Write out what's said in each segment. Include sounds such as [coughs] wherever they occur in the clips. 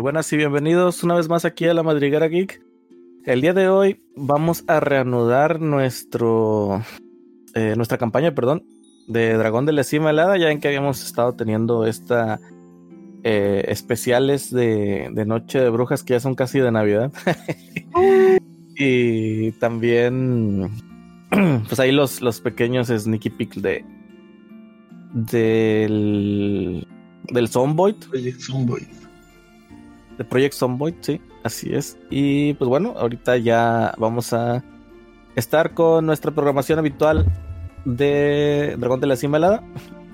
Buenas y bienvenidos una vez más aquí a la Madriguera Geek. El día de hoy vamos a reanudar nuestro eh, nuestra campaña, perdón, de Dragón de la Cima Helada, ya en que habíamos estado teniendo esta eh, especiales de, de, Noche de Brujas que ya son casi de Navidad. [laughs] y también, [clears throat] pues ahí los, los pequeños sneaky peek de del del Zomboid. De Project Zomboid, sí, así es. Y pues bueno, ahorita ya vamos a estar con nuestra programación habitual de Dragón de la Cima Helada.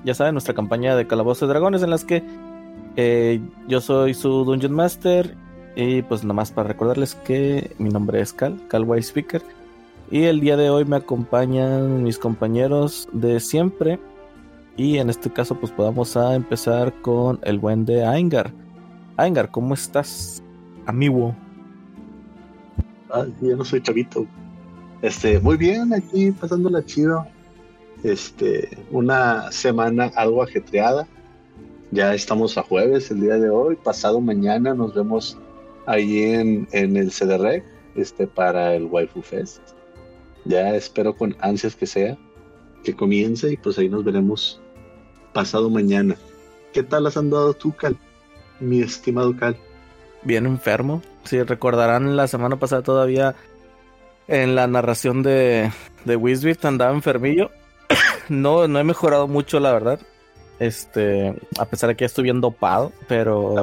Ya saben, nuestra campaña de Calabozo de Dragones en las que eh, yo soy su Dungeon Master. Y pues nada más para recordarles que mi nombre es Cal, Cal White Speaker. Y el día de hoy me acompañan mis compañeros de siempre. Y en este caso pues podamos a empezar con el buen de Aingar. Aingar, ¿cómo estás, amigo? Ah, yo no soy chavito. Este, muy bien, aquí pasándola chido. Este, una semana algo ajetreada. Ya estamos a jueves el día de hoy. Pasado mañana nos vemos ahí en, en el CDR este, para el Waifu Fest. Ya espero con ansias que sea, que comience y pues ahí nos veremos pasado mañana. ¿Qué tal has andado tú, Cal? Mi estimado Cal. Bien enfermo. Si recordarán la semana pasada todavía en la narración de, de Wisbit andaba enfermillo. [coughs] no, no he mejorado mucho, la verdad. Este, a pesar de que ya estoy bien dopado, pero.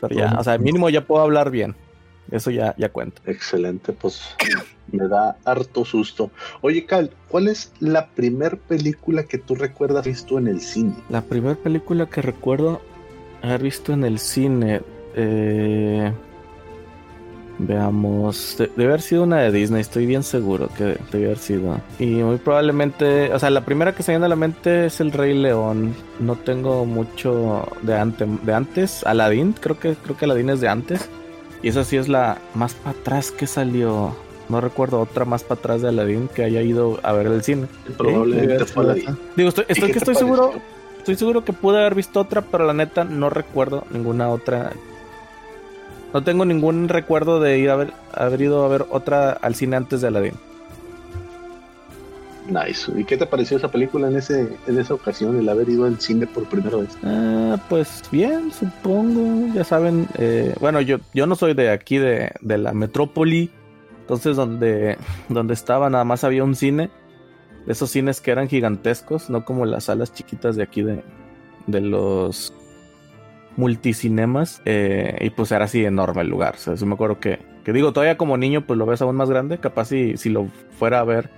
Pero ya, o sea, mínimo ya puedo hablar bien. Eso ya, ya cuenta. Excelente, pues [coughs] me da harto susto. Oye, Cal, ¿cuál es la primer película que tú recuerdas visto en el cine? La primera película que recuerdo haber visto en el cine. Eh, Veamos, debe haber sido una de Disney, estoy bien seguro que debe haber sido. Y muy probablemente, o sea, la primera que se viene a la mente es El Rey León. No tengo mucho de, antes de antes. Aladdin, creo que, creo que Aladdin es de antes. Y esa sí es la más para atrás que salió. No recuerdo otra más para atrás de Aladdin que haya ido a ver el cine. Probablemente fue Aladdin. Digo, estoy, estoy que estoy seguro. Estoy seguro que pude haber visto otra, pero la neta no recuerdo ninguna otra no tengo ningún recuerdo de ir a ver, haber ido a ver otra al cine antes de Aladdin. Nice. ¿Y qué te pareció esa película en ese en esa ocasión, el haber ido al cine por primera vez? Ah, pues bien, supongo. Ya saben, eh, bueno, yo, yo no soy de aquí, de, de la metrópoli. Entonces, donde, donde estaba, nada más había un cine. Esos cines que eran gigantescos, no como las salas chiquitas de aquí de, de los multicinemas eh, y pues era así enorme el lugar. O sea, me acuerdo que, que digo, todavía como niño pues lo ves aún más grande, capaz si, si lo fuera a ver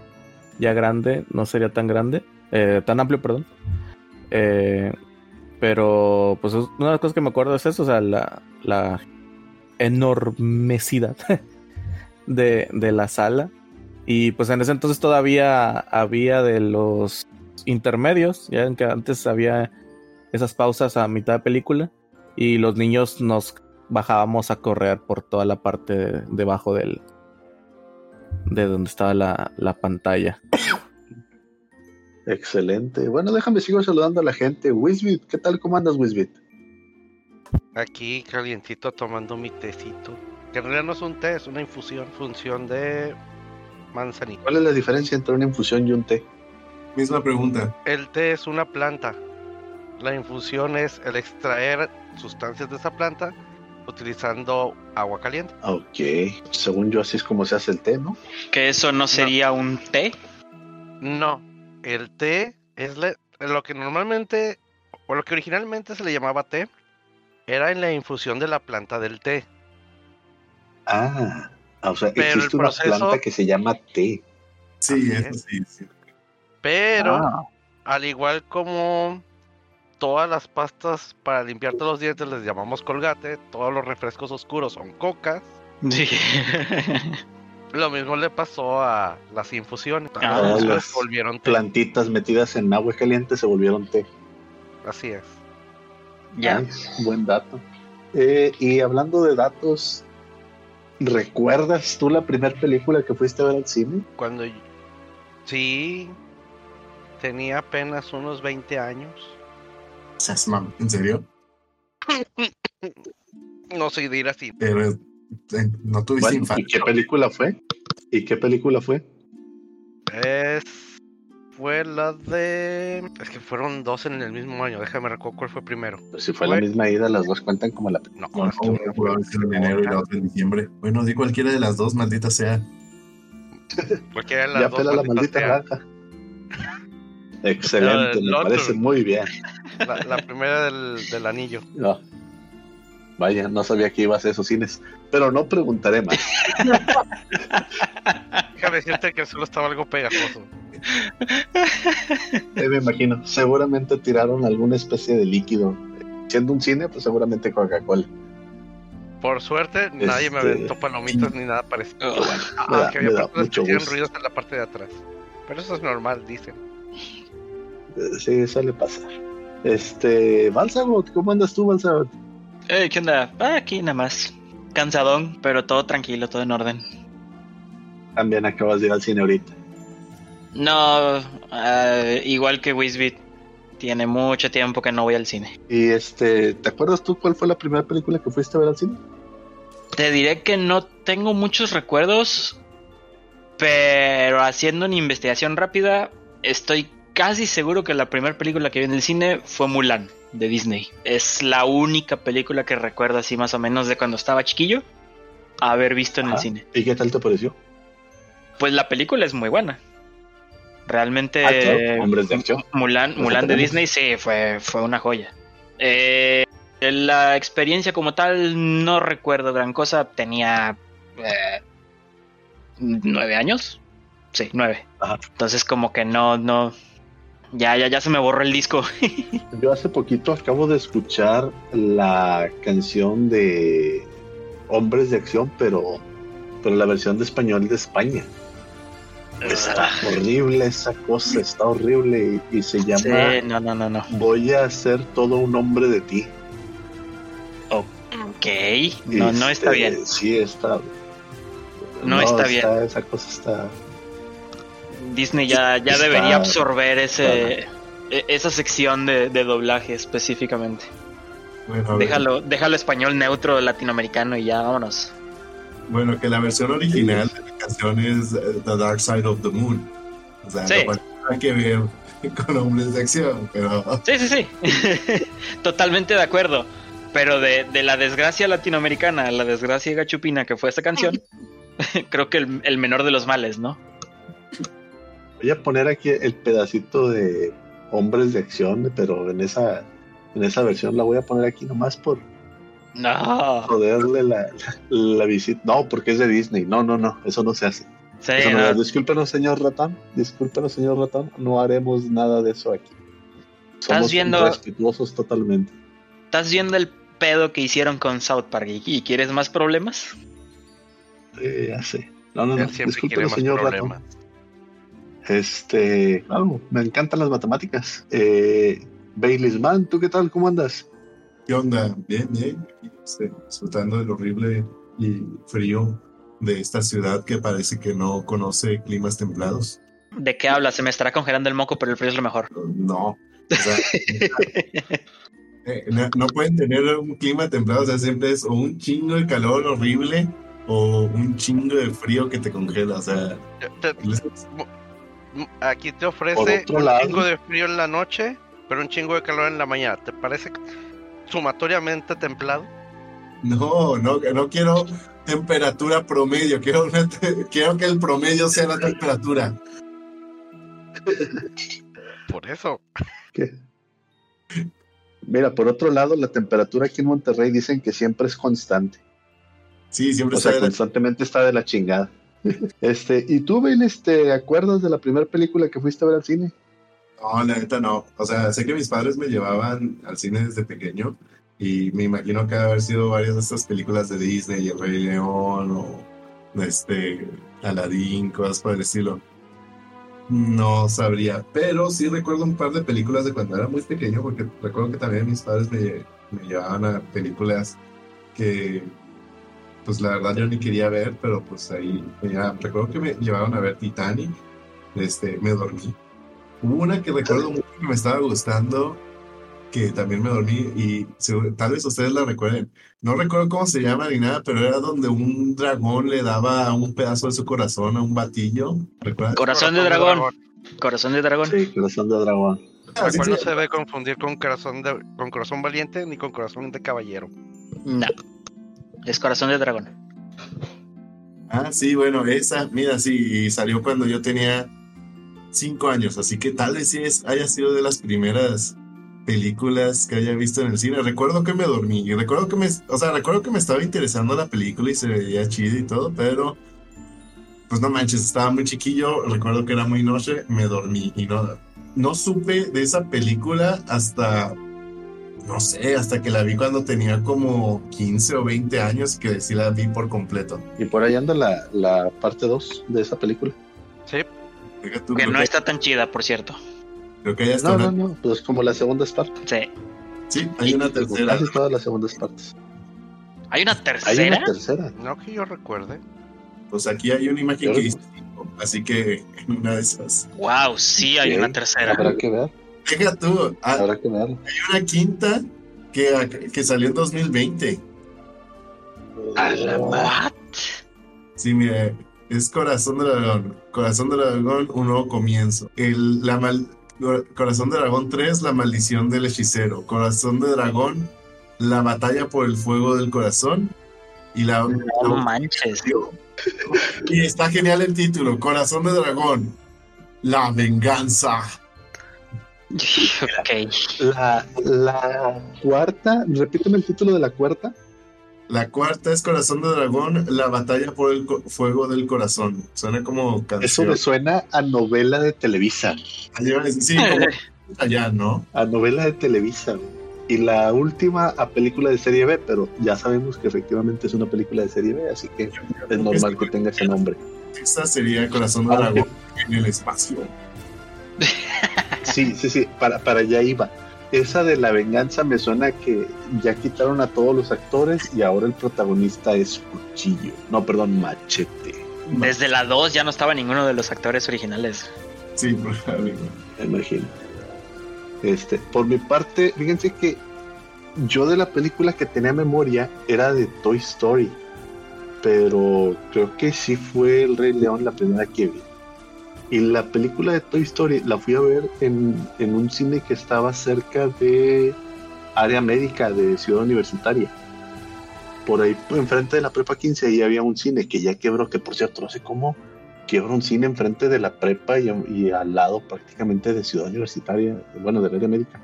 ya grande no sería tan grande, eh, tan amplio, perdón. Eh, pero pues una de las cosas que me acuerdo es eso, o sea, la, la enormecidad [laughs] de, de la sala. Y pues en ese entonces todavía había de los intermedios, ya en que antes había esas pausas a mitad de película y los niños nos bajábamos a correr por toda la parte debajo del de donde estaba la, la pantalla. Excelente. Bueno, déjame sigo saludando a la gente. Wisbit, ¿qué tal? ¿Cómo andas, Wisbit? Aquí calientito tomando mi tecito. Que en realidad no es un té, es una infusión, función de manzanilla. ¿Cuál es la diferencia entre una infusión y un té? Misma pregunta. El té es una planta. La infusión es el extraer sustancias de esa planta utilizando agua caliente. Ok, según yo así es como se hace el té, ¿no? ¿Que eso no sería un té? No, el té es lo que normalmente, o lo que originalmente se le llamaba té, era en la infusión de la planta del té. Ah, o sea, Pero existe una planta que se llama té. Sí, eso sí, sí. Pero, ah. al igual como todas las pastas para limpiarte los dientes les llamamos colgate, todos los refrescos oscuros son cocas. Sí. [laughs] Lo mismo le pasó a las infusiones. Ah, las volvieron plantitas metidas en agua caliente se volvieron té. Así es. Ya. buen dato. Eh, y hablando de datos, ¿recuerdas tú la primera película que fuiste a ver al cine? Cuando sí, tenía apenas unos 20 años. ¿En serio? No soy de ir así. Pero eh, no tuviste Bueno, ¿y infancia. qué película fue? ¿Y qué película fue? Es. Fue la de. Es que fueron dos en el mismo año. Déjame recordar cuál fue primero. Pues si fue Fue- la misma ida, las dos cuentan como la No, No, no, una fue en enero y la otra en diciembre. Bueno, di cualquiera de las dos, maldita sea. [laughs] cualquiera de las Ya dos. pela la maldita granja. [laughs] Excelente, el me otro. parece muy bien. La, la primera del, del anillo. No. Vaya, no sabía que ibas a esos cines. Pero no preguntaré más. [laughs] Déjame decirte que solo estaba algo pegajoso. Me imagino. Seguramente tiraron alguna especie de líquido. Siendo un cine, pues seguramente Coca-Cola. Por suerte, nadie me Este, aventó palomitas ni nada parecido. Oh, da- Aunque me había personas que hacían ruidos en la parte de atrás. Pero eso es normal, dicen. Sí, suele pasar. Este, Balsagot, ¿cómo andas tú, Balsagot? Eh, ¿Qué onda? Ah, aquí nada más. Cansadón, pero todo tranquilo, todo en orden. También acabas de ir al cine ahorita. No, ah, igual que Wisbit, tiene mucho tiempo que no voy al cine. Y este, ¿te acuerdas tú cuál fue la primera película que fuiste a ver al cine? Te diré que no tengo muchos recuerdos, pero haciendo una investigación rápida, estoy casi seguro que la primera película que vi en el cine fue Mulan, de Disney. Es la única película que recuerdo así más o menos de cuando estaba chiquillo haber visto en el cine. ¿Y qué tal te pareció? Pues la película es muy buena. Realmente Ah, claro, hombres de acción. Mulan, Mulan de. Disney sí, fue, fue una joya. Eh, la experiencia como tal no recuerdo gran cosa. Tenía eh, nueve años. Sí, nueve. Ajá. Entonces como que no, no. Ya, ya, ya se me borró el disco. [laughs] Yo hace poquito acabo de escuchar la canción de Hombres de Acción, pero, pero la versión de español de España. Está horrible esa cosa, está horrible y, y se llama Sí, no, no, no, no. Voy a ser todo un hombre de ti. Ok. No, no está Este, bien. Sí, está. No está bien. Esa cosa está. Disney ya, ya Está- debería absorber ese, e- esa sección de, de doblaje específicamente. Bueno. Déjalo, déjalo español neutro latinoamericano y ya vámonos. Bueno, que la versión original de canción es eh, The Dark Side of the Moon. O sea, Sí. no que ver con hombres de acción, pero Sí, sí, sí. [laughs] Totalmente de acuerdo. Pero de, de la desgracia latinoamericana a la desgracia gachupina que fue esta canción, [laughs] creo que el, el menor de los males, ¿no? Voy a poner aquí el pedacito de Hombres de Acción, pero en esa, en esa versión la voy a poner aquí nomás por No. joderle la, la, la visita. No, porque es de Disney. No, no, no, eso no se hace. Sí, Eso no no. es. Discúlpenos, señor ratón. Discúlpenos, señor ratón. No haremos nada de eso aquí. Somos viendo- respetuosos totalmente. ¿Estás viendo el pedo que hicieron con South Park y, quieres más problemas? Eh, ya sé. No, no, no. Discúlpenos, más señor problemas. ratón. Este, claro, me encantan las matemáticas. Eh, Baileysman, ¿tú qué tal? ¿Cómo andas? ¿Qué onda? Bien, bien. Este, disfrutando del horrible y frío de esta ciudad que parece que no conoce climas templados. ¿De qué hablas? Se me estará congelando el moco, pero el frío es lo mejor. No. O sea, [laughs] eh, no, no pueden tener un clima templado, o sea, siempre es o un chingo de calor horrible o un chingo de frío que te congela, o sea, Aquí te ofrece un lado- chingo de frío en la noche, pero un chingo de calor en la mañana. ¿Te parece sumatoriamente templado? no, no, no quiero temperatura promedio, quiero, una te- quiero que el promedio sea la temperatura. Por eso. ¿Qué? Mira, por otro lado, la temperatura aquí en Monterrey dicen que siempre es constante. Sí, siempre O sea, está la- constantemente está de la chingada. [laughs] Este, ¿y tú, Bail, te acuerdas de la primera película que fuiste a ver al cine? No, la neta no. O sea, sé que mis padres me llevaban al cine desde pequeño y me imagino que haber sido varias de estas películas de Disney, El Rey León o este Aladdin, cosas por el estilo. No sabría, pero sí recuerdo un par de películas de cuando era muy pequeño, porque recuerdo que también mis padres me, me llevaban a películas que, pues la verdad yo ni quería ver, pero pues ahí, llevaban. recuerdo que me llevaron a ver Titanic, este, me dormí. Hubo una que recuerdo mucho que me estaba gustando, que también me dormí y tal vez ustedes la recuerden. No recuerdo cómo se llama ni nada, pero era donde un dragón le daba un pedazo de su corazón a un batillo. ¿Recuerdan? Corazón de dragón. Corazón de dragón. Sí, corazón de dragón. Ah, sí, sí. no se debe confundir con corazón, de, con corazón valiente ni con corazón de caballero. No. Es corazón de dragón. Ah, sí, bueno, esa, mira, sí, y salió cuando yo tenía cinco años, así que tal vez sí es, haya sido de las primeras películas que haya visto en el cine. Recuerdo que me dormí, y recuerdo que me, o sea, recuerdo que me estaba interesando la película y se veía chido y todo, pero pues no manches, estaba muy chiquillo, recuerdo que era muy noche, me dormí y no, no supe de esa película hasta, no sé, hasta que la vi cuando tenía como 15 o 20 años, que sí la vi por completo. Y por ahí anda la, la parte 2 de esa película. Sí, tú, Que no que- está tan chida, por cierto. Creo que hay hasta No, una- no, no, pues como las segundas partes. Sí. Sí, hay una tercera. Casi todas las segundas partes. ¿Hay una Hay tercera? una tercera. no que yo recuerde. Pues aquí hay una imagen Yo que dice cinco, así que en una de esas. Wow, sí hay una tercera. Habrá que ver, Deja tú, ah, hay habrá que ver. una quinta que, que salió en 2020. A la what? Sí, mire, es Corazón de Dragón. Corazón de Dragón, un nuevo comienzo. El, la mal- Corazón de Dragón 3, la maldición del hechicero. Corazón de Dragón, la batalla por el fuego del corazón. Y la, No la- manches. Y está genial el título, Corazón de Dragón, la venganza. [laughs] Ok. La, la cuarta, repíteme el título de la cuarta. La cuarta es Corazón de Dragón, la batalla por el fuego del corazón. Suena como Eso canción. me suena a novela de Televisa. Sí, como [laughs] allá, ¿no? A novela de Televisa. Y la última a película de serie B, pero ya sabemos que efectivamente es una película de serie B, así que es normal que tenga ese nombre. Esta sería Corazón de Aunque- Dragón en el espacio. Sí, sí, sí, para, para allá iba. Esa de la venganza me suena que ya quitaron a todos los actores y ahora el protagonista es Cuchillo. No, perdón, Machete. Desde la 2 ya no estaba ninguno de los actores originales. Sí, probablemente. me imagino. Este, por mi parte, fíjense que yo de la película que tenía memoria era de Toy Story, pero creo que sí fue El Rey León la primera que vi. Y la película de Toy Story la fui a ver en, en un cine que estaba cerca de área médica de Ciudad Universitaria. Por ahí, enfrente de la Prepa 15, ahí había un cine que ya quebró, que por cierto, no sé cómo quiebra un cine enfrente de la prepa y, y al lado prácticamente de Ciudad Universitaria, bueno, del área médica.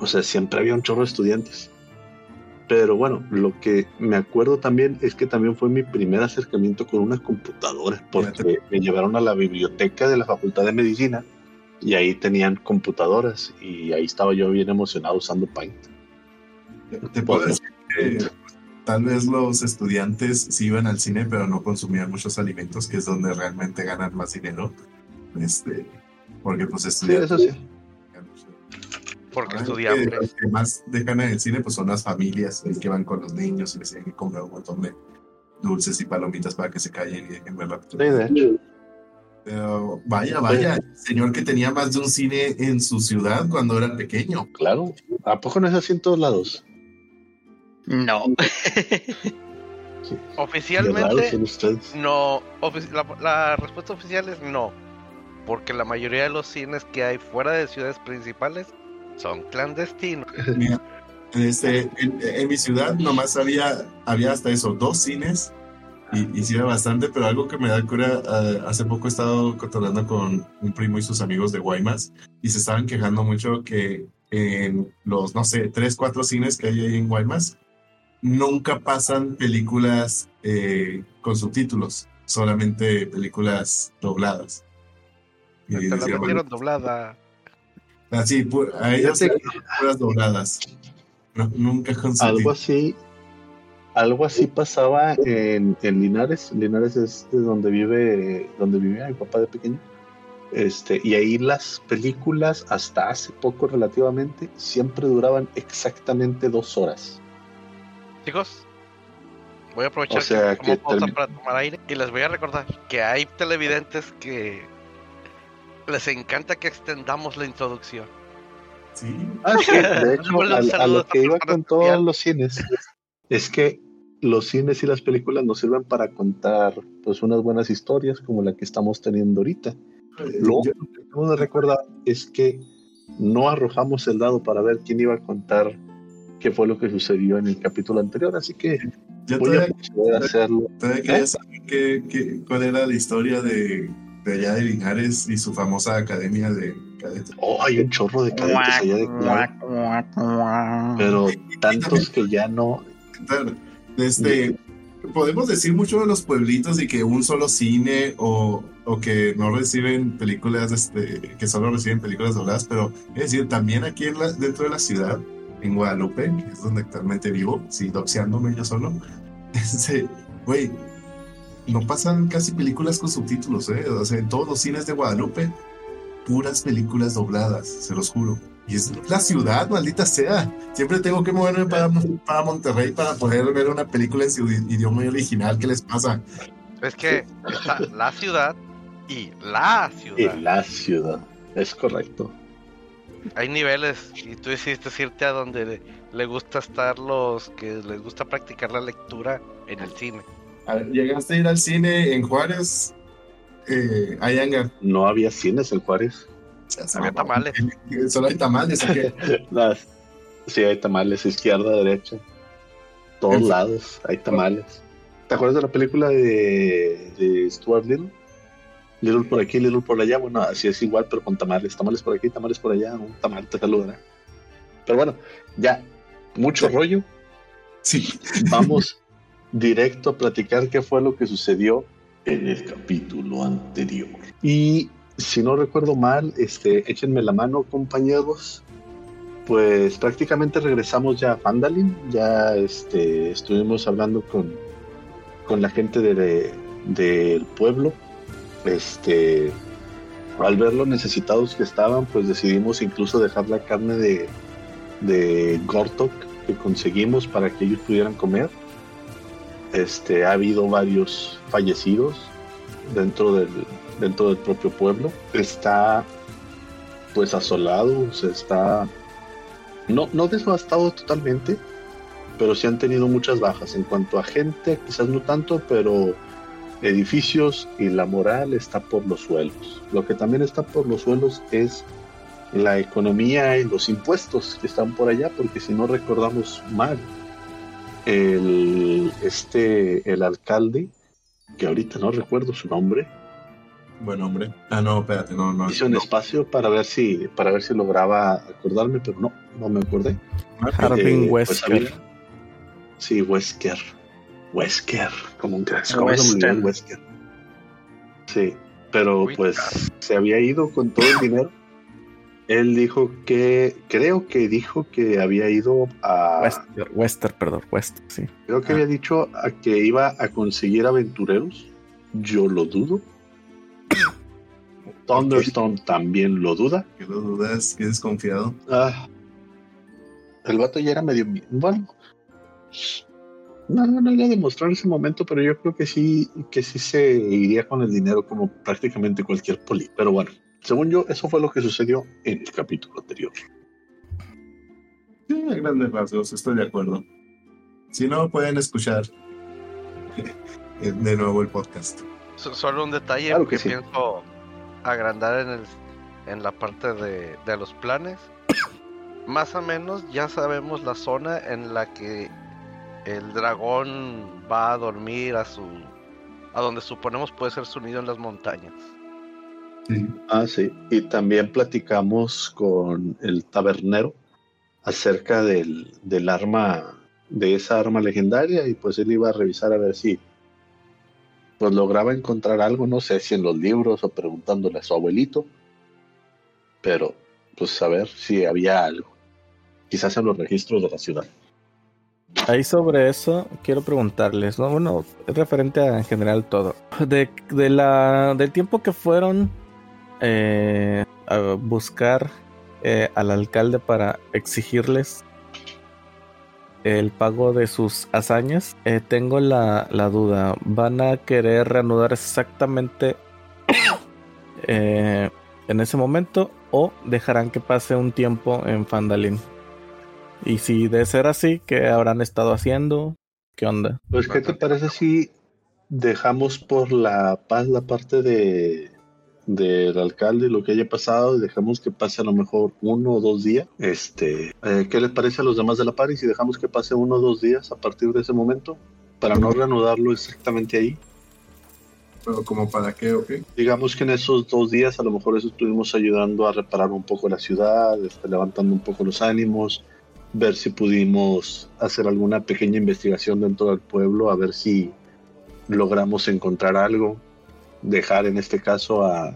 O sea, siempre había un chorro de estudiantes. Pero bueno, lo que me acuerdo también es que también fue mi primer acercamiento con una computadora, porque me llevaron a la biblioteca de la Facultad de Medicina y ahí tenían computadoras y ahí estaba yo bien emocionado usando Paint. Te puedo decir que tal vez los estudiantes sí iban al cine, pero no consumían muchos alimentos, que es donde realmente ganan más dinero. Este, porque pues Sí, estudiantes. eso sí. Porque estudian. que Los que más dejan en el cine pues son las familias el que van con los niños y les tienen que comprar un montón de dulces y palomitas para que se callen y dejen ver la Sí, de hecho. Pero vaya, vaya, señor que tenía más de un cine en su ciudad cuando era pequeño. Claro. ¿A poco no es así en todos lados? No. Raros Oficialmente, no. ofici- La, la respuesta oficial es no. Porque la mayoría de los cines que hay fuera de ciudades principales son clandestinos. [laughs] Mira, este, en, en mi ciudad nomás había, había hasta eso, dos cines y, y sí era bastante, pero algo que me da cura, ah, hace poco he estado controlando con un primo y sus amigos de Guaymas y se estaban quejando mucho que en los, no sé, tres, cuatro cines que hay ahí en Guaymas, nunca pasan películas eh, con subtítulos, solamente películas dobladas. Y Hasta la decía, metieron bueno, doblada. Así, pu- a ellos Fíjate puras dobladas. No, nunca con Algo así, algo así pasaba en, en Linares. Linares es de donde vive, donde vivía mi papá de pequeño. Este, y ahí las películas, hasta hace poco relativamente, siempre duraban exactamente dos horas. Chicos, voy a aprovechar O sea, que, para tomar aire y les voy a recordar que hay televidentes que les encanta que extendamos la introducción. Sí. Ah, sí, [laughs] de hecho, a, a lo que iba con todos los cines es que los cines y las películas nos sirven para contar pues unas buenas historias como la que estamos teniendo ahorita. Lo Yo- que acabo de recordar es que no arrojamos el dado para ver quién iba a contar qué fue lo que sucedió en el capítulo anterior, así que yo voy a todavía, a hacerlo. todavía quería saber qué- qué- cuál era la historia de, de allá de Linares y su famosa academia de cadetes. Oh, hay un chorro de cadetes allá de pero tantos que ya no. Este, podemos decir mucho de los pueblitos y que un solo cine o, o que no reciben películas, este, que solo reciben películas dobladas, pero es decir, también aquí en la- dentro de la ciudad, en Guadalupe, que es donde actualmente vivo, sí, doxeándome yo solo, [laughs] este, güey, no pasan casi películas con subtítulos, ¿eh? O sea, en todos los cines de Guadalupe, puras películas dobladas, se los juro. Y es la ciudad, maldita sea. Siempre tengo que moverme para, para Monterrey para poder ver una película en su idioma original. ¿Qué les pasa? Es que está la ciudad y la ciudad. En la ciudad. Es correcto. Hay niveles y tú hiciste irte a donde le, le gusta estar los que les gusta practicar la lectura en el cine. ¿Llegaste a ir al cine en Juárez? Eh, hay hangar. No había cines en Juárez. Había tamales. [laughs] Solo hay tamales. [laughs] sí, hay tamales, izquierda, derecha. Todos En- lados hay tamales. ¿Te acuerdas de la película de, de Stuart Little? Little por aquí, Little por allá. Bueno, así es igual, pero con tamales. Tamales por aquí, tamales por allá. Un tamal te saludará. Pero bueno, ya, mucho Sí. rollo. Sí. Vamos directo a platicar qué fue lo que sucedió en el capítulo anterior. Y si no recuerdo mal, este, échenme la mano, compañeros. Pues prácticamente regresamos ya a Fandalin. Ya este, estuvimos hablando con, con la gente de- del pueblo. Este, al ver lo necesitados que estaban, pues decidimos incluso dejar la carne de, de Gortok que conseguimos para que ellos pudieran comer. Este, ha habido varios fallecidos dentro del, dentro del propio pueblo. Está pues asolado, se está no, no devastado totalmente, pero sí han tenido muchas bajas. En cuanto a gente, quizás no tanto, pero edificios y la moral está por los suelos. Lo que también está por los suelos es la economía y los impuestos que están por allá, porque si no recordamos mal, el, este, el alcalde, que ahorita no recuerdo su nombre, Buen hombre. Ah, no, espérate, no, no. hice un no. espacio para ver si, para ver si lograba acordarme, pero no, no me acordé. Harbin Eh, pues Wesker. sí, Wesker. Wesker, como un crack. ¿Cómo se me olvidó Western. el Wesker? Sí, pero pues se había ido con todo el dinero. Él dijo que, creo que dijo que había ido a, Wester, Wester, perdón, Wester, sí. creo que Ah. había dicho a que iba a conseguir aventureros. Yo lo dudo. [coughs] Thunderstone también lo duda. ¿Qué lo dudas? ¿Qué desconfiado? Ah, el vato ya era medio. Bueno, no, no le demostró en ese momento, pero yo creo que sí, que sí se iría con el dinero como prácticamente cualquier poli. Pero bueno, según yo, eso fue lo que sucedió en el capítulo anterior. Sí, a grandes rasgos, estoy de acuerdo. Si no, pueden escuchar [laughs] eh, de nuevo el podcast. So- Solo un detalle Claro que que sí. pienso agrandar en, el, en la parte de, de los planes. [coughs] Más o menos ya sabemos la zona en la que el dragón va a dormir a su a donde suponemos puede ser su nido en las montañas. Sí. Ah, sí. Y también platicamos con el tabernero acerca del, del arma, de esa arma legendaria, y pues él iba a revisar a ver si pues lograba encontrar algo, no sé si en los libros o preguntándole a su abuelito, pero pues a ver si había algo, quizás en los registros de la ciudad. Ahí sobre eso quiero preguntarles, ¿no? bueno, es referente a en general todo. De, de la, del tiempo que fueron eh, buscar eh, al alcalde para exigirles el pago de sus hazañas, eh, tengo la, la duda, ¿van a querer reanudar exactamente [coughs] eh, en ese momento o dejarán que pase un tiempo en Fandalin. Y si de ser así, ¿qué habrán estado haciendo? ¿Qué onda? Pues, ¿qué te parece si dejamos por la paz la parte de del alcalde y lo que haya pasado y dejamos que pase a lo mejor uno o dos días? Este, eh, ¿qué les parece a los demás de la party si dejamos que pase uno o dos días a partir de ese momento para no reanudarlo exactamente ahí? Pero como para qué o qué. Digamos que en esos dos días a lo mejor eso estuvimos ayudando a reparar un poco la ciudad, este, levantando un poco los ánimos, ver si pudimos hacer alguna pequeña investigación dentro del pueblo, a ver si logramos encontrar algo, dejar en este caso a,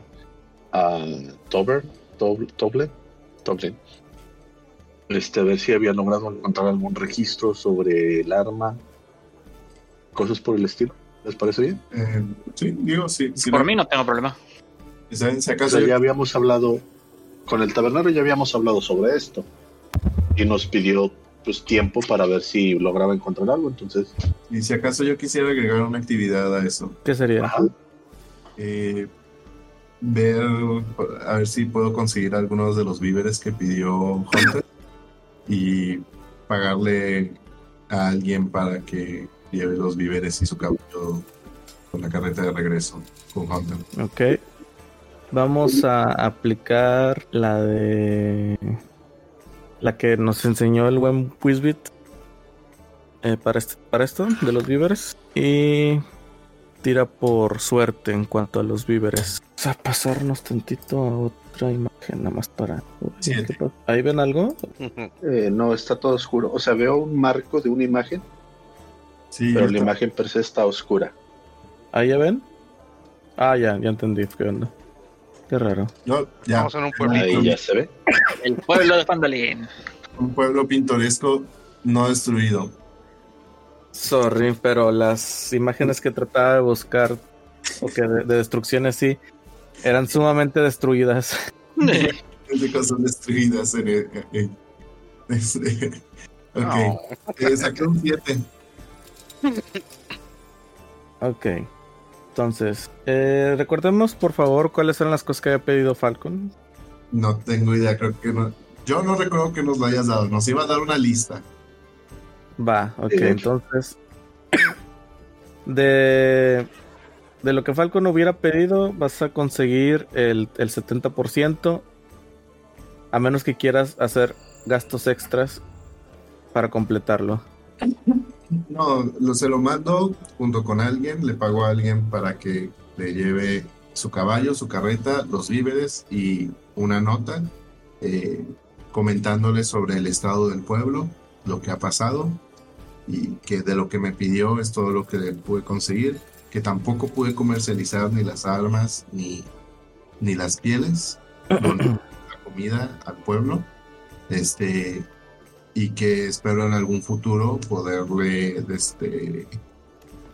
a Tober, Tob- Toble, Toble, este, a ver si había logrado encontrar algún registro sobre el arma, cosas por el estilo. ¿Les parece bien? Eh, sí, digo, sí. sí Por mí no tengo problema. Si O ya habíamos hablado, con el tabernero ya habíamos hablado sobre esto y nos pidió pues tiempo para ver si lograba encontrar algo, entonces y si acaso yo quisiera agregar una actividad a eso. ¿Qué sería? ajá, Eh, ver, a ver si puedo conseguir algunos de los víveres que pidió Hunter [coughs] y pagarle a alguien para que lleve los víveres y su caballo con la carreta de regreso con Hunter. Ok. Vamos a aplicar la de. La que nos enseñó el buen Quizbit. eh, para, este- para esto, de los víveres. Y. Tira por suerte en cuanto a los víveres. Vamos a pasarnos tantito a otra imagen, nada más para. ¿Ahí ven algo? [laughs] eh, no está todo oscuro, o sea, veo un marco de una imagen, Sí, pero la imagen per se está oscura. ¿Ahí ya ven? Ah, ya, ya entendí. ¿Qué onda? Qué raro. no, ya, Estamos en un pueblito. Ahí ya se ve. El pueblo de Fandalin. un pueblo pintoresco no destruido. Sorry, pero las imágenes que trataba de buscar, o que de, de destrucciones sí, eran sumamente destruidas. [laughs] de cosas destruidas en el. en- ok, No. Eh, saqué un 7. Ok. Entonces, eh, recordemos por favor cuáles eran las cosas que había pedido Falcon. No tengo idea, creo que no. Yo no recuerdo que nos lo hayas dado. Nos iba a dar una lista. Va, ok, Sí, entonces. De, de lo que Falcon hubiera pedido, vas a conseguir el, el 70%. A menos que quieras hacer gastos extras para completarlo. No, lo, se lo mando junto con alguien. Le pago a alguien para que le lleve su caballo, su carreta, los víveres y una nota eh, comentándole sobre el estado del pueblo, lo que ha pasado y que de lo que me pidió es todo lo que le pude conseguir, que tampoco pude comercializar ni las armas ni, ni las pieles, [clears throat] la comida al pueblo, este, y que espero en algún futuro poderle este,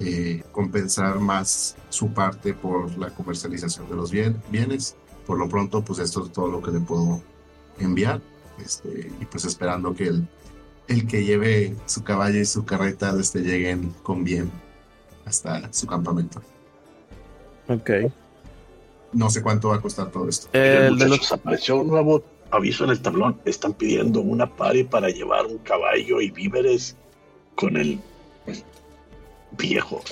eh, compensar más su parte por la comercialización de los bien- bienes. Por lo pronto, pues esto es todo lo que le puedo enviar. Este, y pues esperando que el, el que lleve su caballo y su carreta este, lleguen con bien hasta su campamento. Ok. No sé cuánto va a costar todo esto. El de los apareció un nuevo aviso en el tablón. Están pidiendo una pari para llevar un caballo y víveres con el viejo.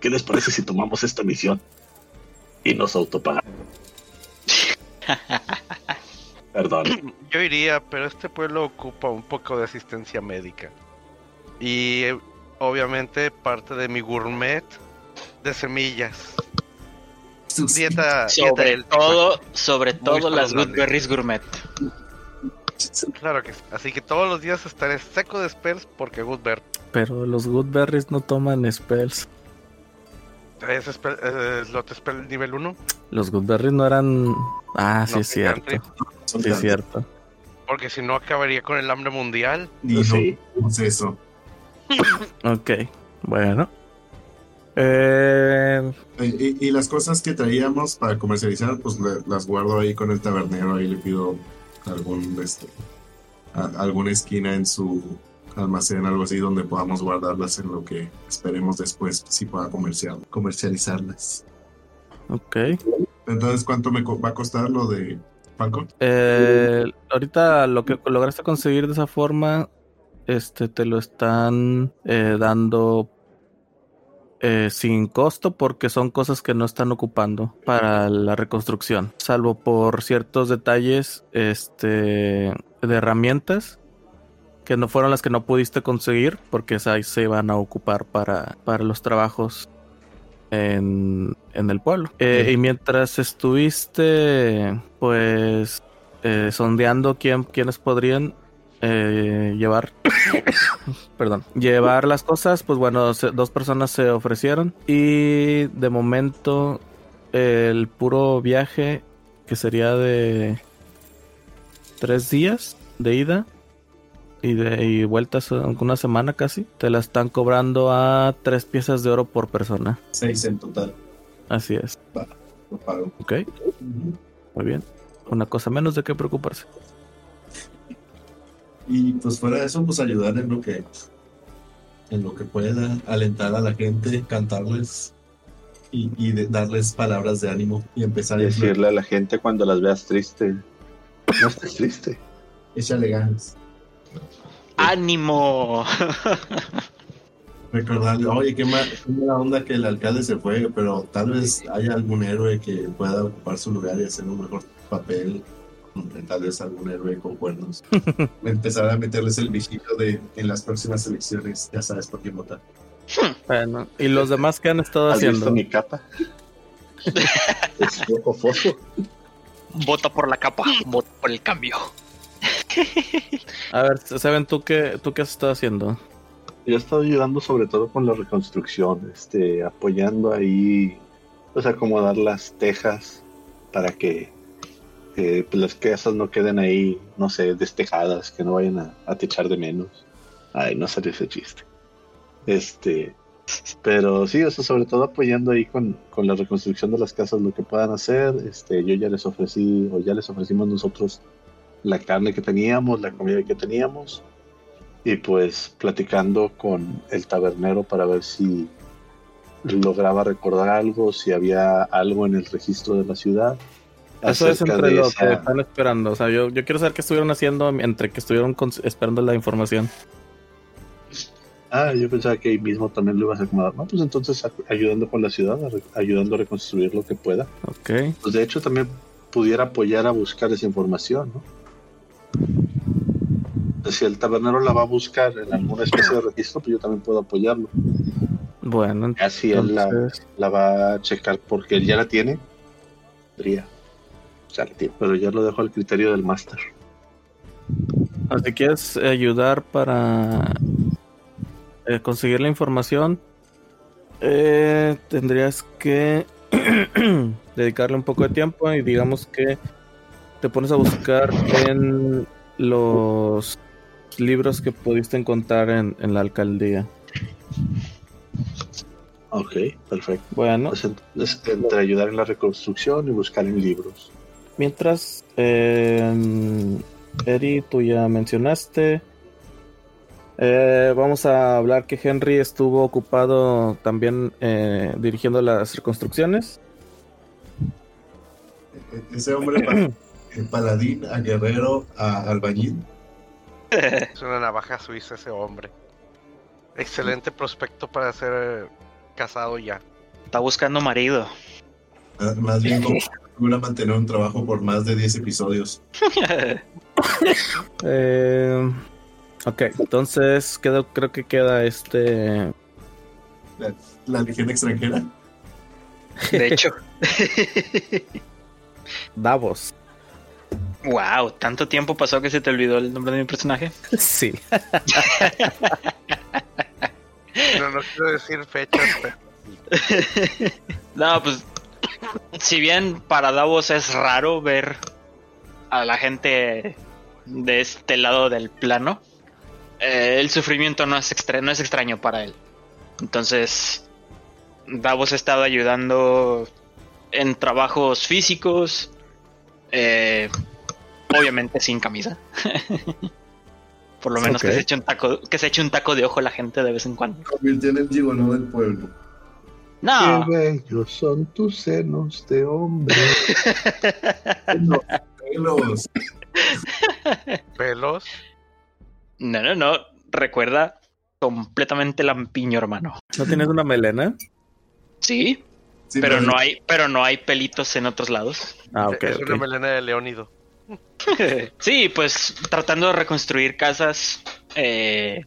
¿Qué les parece si tomamos esta misión y nos autopagamos? [laughs] Perdón. [clears throat] Yo iría, pero este pueblo ocupa un poco de asistencia médica. Y eh, obviamente parte de mi gourmet de semillas. Dieta, dieta Sobre élfica. todo, sobre todo las saludable. Goodberries Gourmet. Claro que sí. Así que todos los días estaré seco de spells porque Goodbert Pero los Goodberries no toman spells. Es spell, eh, slot spell nivel 1. Los Goodberries no eran. Ah, sí, No, es cierto. Sí, es cierto. Porque si no acabaría con el hambre mundial. Y no Sí. hacemos eso. Ok, bueno. Eh, Eh, Y, y las cosas que traíamos para comercializar, pues le- las guardo ahí con el tabernero. Ahí le pido algún, este, a- alguna esquina en su almacén, algo así, donde podamos guardarlas en lo que esperemos después, si pueda comercial, comercializarlas. ok. Entonces, ¿cuánto me va a costar lo de Paco. Eh, ahorita lo que lograste conseguir de esa forma, este, te lo están eh, dando eh, sin costo porque son cosas que no están ocupando para la reconstrucción, salvo por ciertos detalles, este, de herramientas que no fueron las que no pudiste conseguir porque ahí se van a ocupar para, para los trabajos en, en el pueblo. Eh, y mientras estuviste, pues, eh, sondeando quién, quiénes podrían eh, llevar, [coughs] perdón, llevar las cosas, pues bueno, dos personas se ofrecieron y de momento el puro viaje que sería de tres días de ida y de y vueltas una semana casi, te la están cobrando a tres piezas de oro por persona. Seis en total. Así es. Lo pago. Ok, muy bien. Una cosa menos de qué preocuparse. Y pues fuera de eso, pues ayudar en lo que en lo que pueda, alentar a la gente, cantarles y, y de- darles palabras de ánimo y empezar a Decirle a la gente cuando las veas triste, no estés triste. échale ganas. ¡Ánimo! Recordarle, oye, qué, qué mala onda que el alcalde se fue, pero tal vez haya algún héroe que pueda ocupar su lugar y hacer un mejor papel. Tal vez algún héroe con cuernos. [laughs] Empezar a meterles el bichito de en las próximas elecciones, ya sabes por quién votar. Bueno, ¿y los demás qué han estado ¿Has visto haciendo? mi capa? [laughs] es rojo fosfo. Vota por la capa, vota por el cambio. A ver, ¿saben tú qué, tú qué has estado haciendo? Yo he estado ayudando sobre todo con la reconstrucción, este, apoyando ahí, pues acomodar las tejas para que pues, las casas no queden ahí, no sé, destejadas, que no vayan a, a techar de menos. Ay, no salió ese chiste. Este, pero sí, o sea, sobre todo apoyando ahí con, con la reconstrucción de las casas lo que puedan hacer. Este, yo ya les ofrecí, o ya les ofrecimos nosotros la carne que teníamos, la comida que teníamos y pues platicando con el tabernero para ver si lograba recordar algo, si había algo en el registro de la ciudad. Eso es entre lo esa- que están esperando. O sea, yo, yo quiero saber qué estuvieron haciendo entre que estuvieron esperando la información. Ah, yo pensaba que ahí mismo también lo ibas a acomodar. No, pues entonces ayudando con la ciudad, ayudando a reconstruir lo que pueda. Ok. Pues de hecho también pudiera apoyar a buscar esa información, ¿no? Si el tabernero la va a buscar en alguna especie de registro, pues yo también puedo apoyarlo. Bueno, Ya si él la, entonces, la va a checar porque él ya la tiene, podría. Ya la tiene, pero ya lo dejo al criterio del máster. ah, si quieres ayudar para eh, conseguir la información, eh, tendrías que [clears throat] dedicarle un poco de tiempo y digamos que te pones a buscar en los libros que pudiste encontrar en, en la alcaldía. Ok, perfecto. Bueno, Pues entre ayudar en la reconstrucción y buscar en libros. Mientras, eh, Eri, tú ya mencionaste. Eh, vamos a hablar que Henry estuvo ocupado también eh, dirigiendo las reconstrucciones. E- Ese hombre, [clears throat] el paladín, a guerrero, a albañil. [laughs] Es una navaja suiza ese hombre. Excelente prospecto para ser casado ya. Está buscando marido. Ah, Más bien como procura mantener un trabajo por más de 10 episodios. [laughs] Eh, ok, entonces quedó, creo que queda este. La, la legión extranjera. De hecho. Davos. Wow, tanto tiempo pasó que se te olvidó el nombre de mi personaje. Sí. No, no quiero decir fechas, pero [laughs] No, pues. Si bien para Davos es raro ver a la gente de este lado del plano, eh, el sufrimiento no es, extra- no es extraño para él. Entonces, Davos ha estado ayudando en trabajos físicos, eh, obviamente sin camisa. [laughs] Por lo menos que se eche un taco, que se eche un taco de ojo la gente de vez en cuando. Convirtió en el gigoló del pueblo. No, Qué bellos son tus senos de hombre. No, Pelos. Pelos. No, no, no. Recuerda completamente lampiño, hermano. ¿No tienes una melena? Sí, Sí, pero no hay, pero no hay pelitos en otros lados. Ah, ok. es una melena de Leónido. [laughs] sí, pues tratando de reconstruir casas, eh,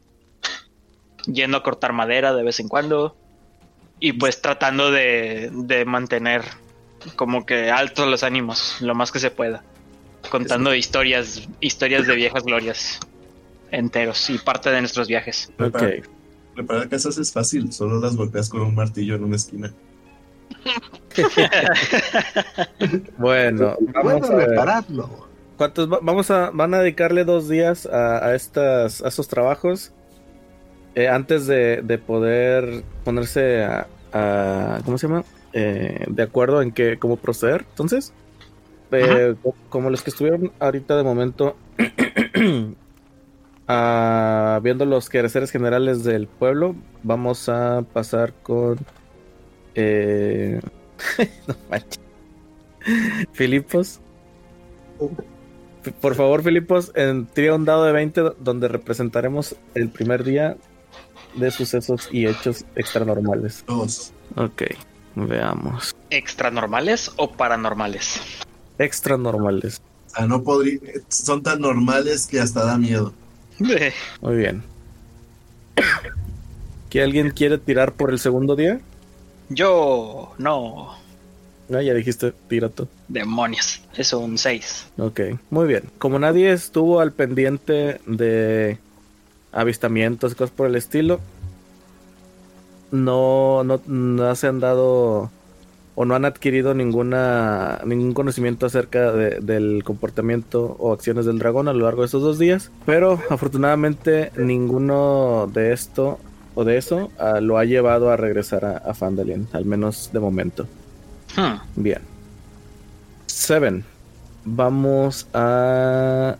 yendo a cortar madera de vez en cuando y pues tratando de, de mantener como que altos los ánimos lo más que se pueda, contando historias, historias de viejas glorias enteros y parte de nuestros viajes. Preparar casas es fácil, solo las golpeas con un martillo en una esquina. [laughs] [laughs] Bueno, vamos Puedo a ver. repararlo. ¿Cuántos va- vamos a van a dedicarle dos días a, a estas a estos trabajos eh, antes de, de poder ponerse a, a- ¿cómo se llama? Eh, de acuerdo en qué cómo proceder. Entonces, eh, co- como los que estuvieron ahorita de momento [clears throat] ah, viendo los quehaceres generales del pueblo, vamos a pasar con eh, [laughs] no manches. Filipos. Por favor, Filipos, en, tira un dado de 20 do- donde representaremos el primer día de sucesos y hechos extranormales. Dos. Ok, veamos. ¿Extra normales o paranormales? Extranormales. O sea, no podría. Son tan normales que hasta da miedo. [laughs] Muy bien. ¿Que alguien quiere tirar por el segundo día? Yo no. No, ya dijiste, tira tú. Demonios. Es un 6. Ok, muy bien. Como nadie estuvo al pendiente de avistamientos y cosas por el estilo, no, no, no se han dado o no han adquirido ninguna ningún conocimiento acerca de- del comportamiento o acciones del dragón a lo largo de estos dos días. Pero afortunadamente ninguno de esto o de eso ah, lo ha llevado a regresar a, a Fandalin, al menos de momento. Hmm. Bien. Seven. Vamos a.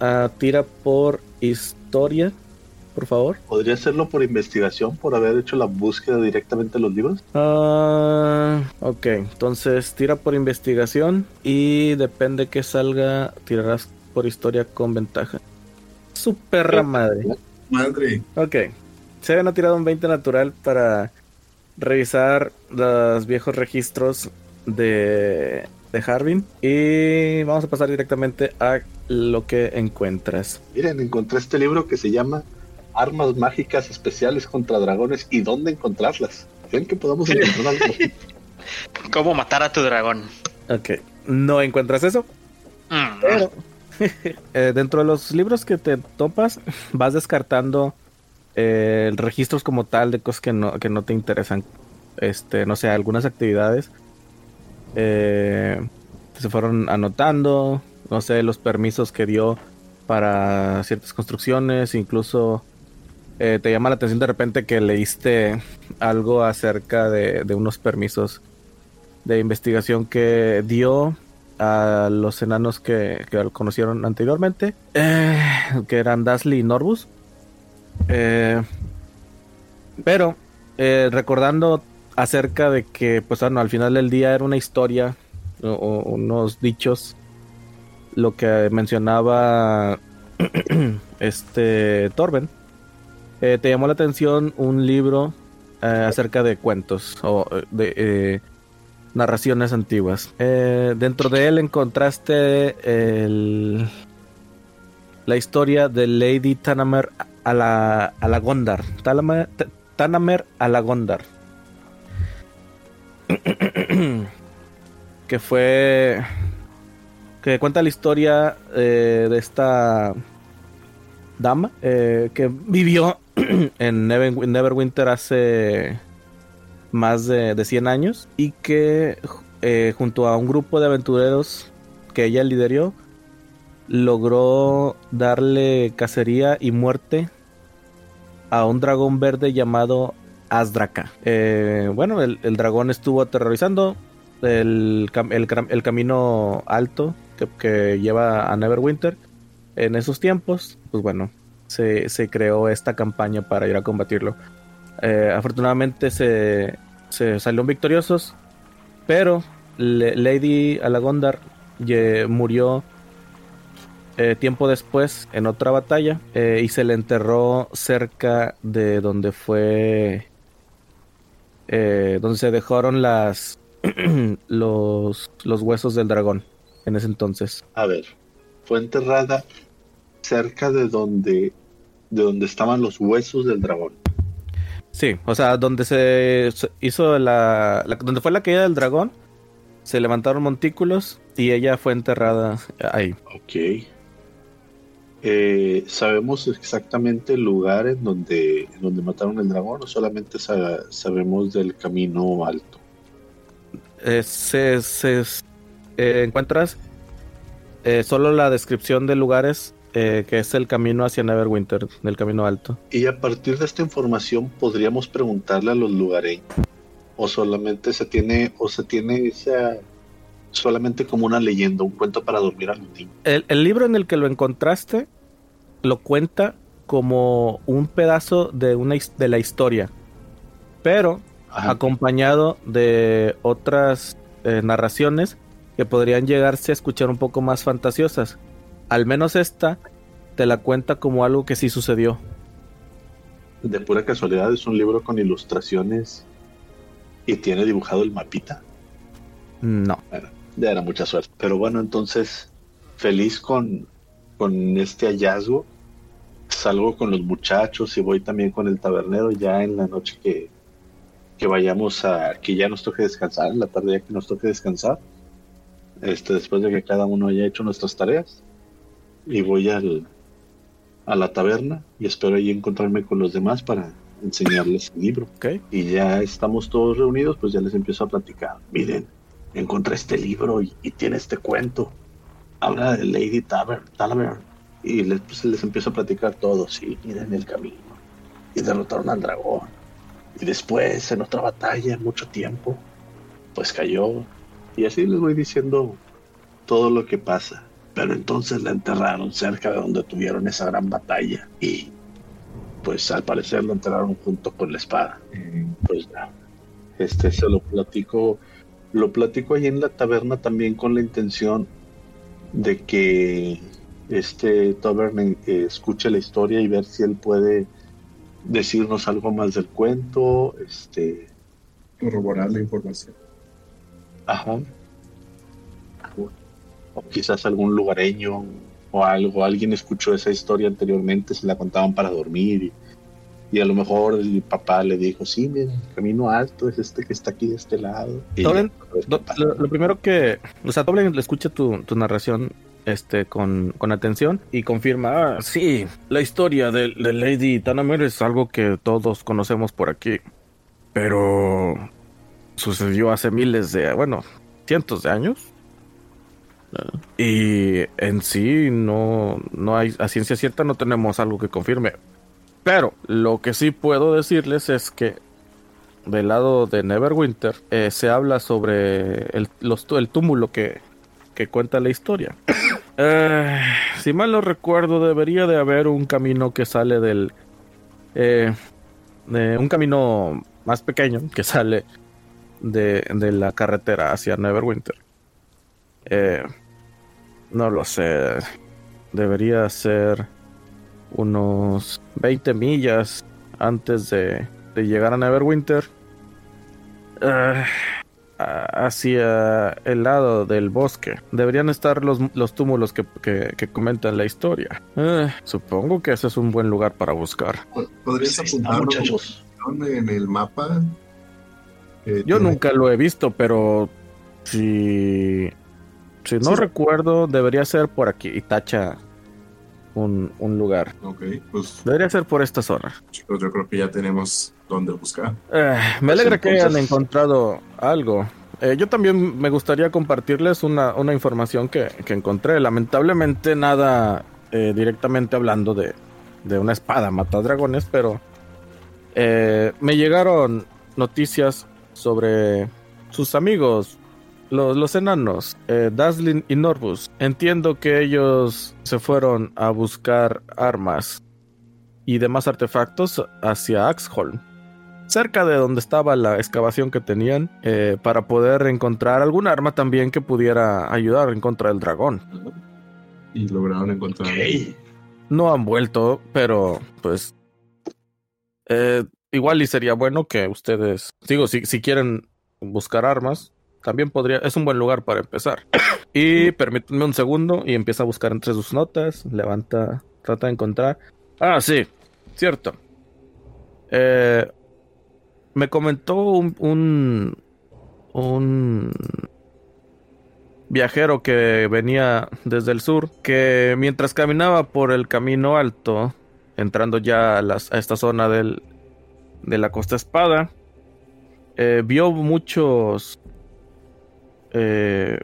A tira por historia, por favor. ¿Podría hacerlo por investigación, por haber hecho la búsqueda directamente en los libros? Ah, ok, entonces tira por investigación y depende que salga, tirarás por historia con ventaja. Su perra madre. Madre. Ok. Seven ha tirado un 20 natural para revisar los viejos registros de, de Harvin. Y vamos a pasar directamente a lo que encuentras. Miren, encontré este libro que se llama Armas Mágicas Especiales contra Dragones y dónde encontrarlas. ¿Creen que podamos encontrar algo? [laughs] ¿Cómo matar a tu dragón? Ok. No encuentras eso, Mm. pero [laughs] eh, dentro de los libros que te topas, vas descartando eh, registros como tal de cosas que no, que no te interesan. Este, no sé, algunas actividades eh, se fueron anotando, no sé, los permisos que dio para ciertas construcciones, incluso eh, te llama la atención de repente que leíste algo acerca de, de unos permisos de investigación que dio a los enanos que, que conocieron anteriormente, que eran Dasley y Norbus. Eh, pero eh, recordando acerca de que, pues bueno, al final del día era una historia o, unos dichos, lo que mencionaba [clears throat] este Torben, eh, te llamó la atención un libro acerca de cuentos o de narraciones antiguas. Dentro de él encontraste el, la historia de Lady Tanamer a la, a la Gondar. Tanamer, T- Tanamer a la Gondar. [clears throat] que fue. que cuenta la historia eh, de esta dama eh, que vivió [clears throat] en Never- Neverwinter hace más de, de 100 años y que eh, junto a un grupo de aventureros que ella lideró logró darle cacería y muerte a un dragón verde llamado Azdraka. Eh, bueno, el, dragón estuvo aterrorizando el, cam- el cam- el camino alto que, lleva a Neverwinter. En esos tiempos, pues bueno, se, creó esta campaña para ir a combatirlo. Eh, afortunadamente se, salieron victoriosos, pero Lady Alagondar murió eh, tiempo después en otra batalla eh, y se le enterró cerca de donde fue eh, donde se dejaron las [clears throat] los, los huesos del dragón en ese entonces. A ver, fue enterrada cerca de donde, de donde estaban los huesos del dragón. Sí, o sea, donde se hizo la, la- donde fue la caída del dragón, se levantaron montículos y ella fue enterrada ahí. Ok. Eh, ¿Sabemos exactamente el lugar en donde, en donde mataron el dragón o solamente sa- sabemos del camino alto? Eh, se, se- eh, encuentras eh, solo la descripción de lugares que es el camino hacia Neverwinter, del camino alto. Y a partir de esta información podríamos preguntarle a los lugareños o solamente se tiene o se tiene esa solamente como una leyenda, un cuento para dormir a los niños. El, el libro en el que lo encontraste lo cuenta como un pedazo de una de la historia, pero Ajá. acompañado de otras eh, narraciones que podrían llegarse a escuchar un poco más fantasiosas. Al menos esta te la cuenta como algo que sí sucedió. De pura casualidad es un libro con ilustraciones y tiene dibujado el mapita. No. Ya era mucha suerte. Pero bueno, entonces, feliz con, con este hallazgo. Salgo con los muchachos y voy también con el tabernero ya en la noche que, que vayamos a, que ya nos toque descansar, en la tarde ya que nos toque descansar. Este, después de que cada uno haya hecho nuestras tareas. Y voy al, a la taberna y espero ahí encontrarme con los demás para enseñarles el libro. Ok. Y ya estamos todos reunidos, pues ya les empiezo a platicar. Miren, encontré este libro y, y tiene este cuento. Habla de Lady Taver- Talaver. Y les, pues, les empiezo a platicar todo. Sí, miren el camino. Y derrotaron al dragón. Y después, en otra batalla, mucho tiempo, pues cayó. Y así les voy diciendo todo lo que pasa. Pero entonces la enterraron cerca de donde tuvieron esa gran batalla. Y pues al parecer lo enterraron junto con la espada Eh, pues ya. Este se lo platico, lo platico ahí en la taberna también con la intención de que este Tavern eh, escuche la historia y ver si él puede decirnos algo más del cuento, este, corroborar la información. ajá, o quizás algún lugareño o algo, alguien escuchó esa historia anteriormente, se la contaban para dormir y, y a lo mejor el papá le dijo, sí, mira, el camino alto es este que está aquí de este lado. Y ya, qué Lo, primero que, o sea, Toblin le escucha tu, tu narración este, con, con atención y confirma, ah, sí, la historia de, de Lady Tanamer es algo que todos conocemos por aquí, pero sucedió hace miles de, bueno, cientos de años. Ah, Y en sí no, no hay, a ciencia cierta no tenemos algo que confirme. Pero lo que sí puedo decirles es que del lado de Neverwinter eh, se habla sobre el, el túmulo que, que cuenta la historia. [coughs] Eh, si mal no recuerdo, debería de haber un camino que sale del... eh, de un camino más pequeño que sale de, de la carretera hacia Neverwinter. Eh, no lo sé. Debería ser unos 20 millas antes de, de llegar a Neverwinter. Eh, a- hacia el lado del bosque. Deberían estar los, los túmulos que, que- que comentan la historia. Eh, supongo que ese es un buen lugar para buscar. Po- ¿Podrías muchachos. en el mapa? Eh, Yo tiene- nunca lo he visto, pero si, si no Sí. recuerdo, debería ser por aquí. Y tacha un, un lugar. Ok, pues Debería ser por esta zona. chicos, yo creo que ya tenemos dónde buscar. Eh, me Pues alegra que hayan encontrado algo. Eh, yo también me gustaría compartirles una, una información que, que encontré. Lamentablemente nada eh, directamente hablando de, de una espada mata dragones, pero eh, me llegaron noticias sobre sus amigos, los, los enanos, eh, Daslin y Norbus. Entiendo que ellos se fueron a buscar armas y demás artefactos hacia Axholm. cerca de donde estaba la excavación que tenían eh, para poder encontrar algún arma también que pudiera ayudar en contra del dragón. Y lograron encontrar. No han vuelto, pero pues eh, igual y sería bueno que ustedes, digo, si, si quieren buscar armas, también podría, es un buen lugar para empezar. [coughs] Y permítanme un segundo y empieza a buscar entre sus notas, levanta, trata de encontrar. Ah, sí, cierto. Eh, me comentó un, un, un viajero que venía desde el sur que mientras caminaba por el camino alto, entrando ya a, las- a esta zona del, de la Costa Espada, eh, vio muchos eh,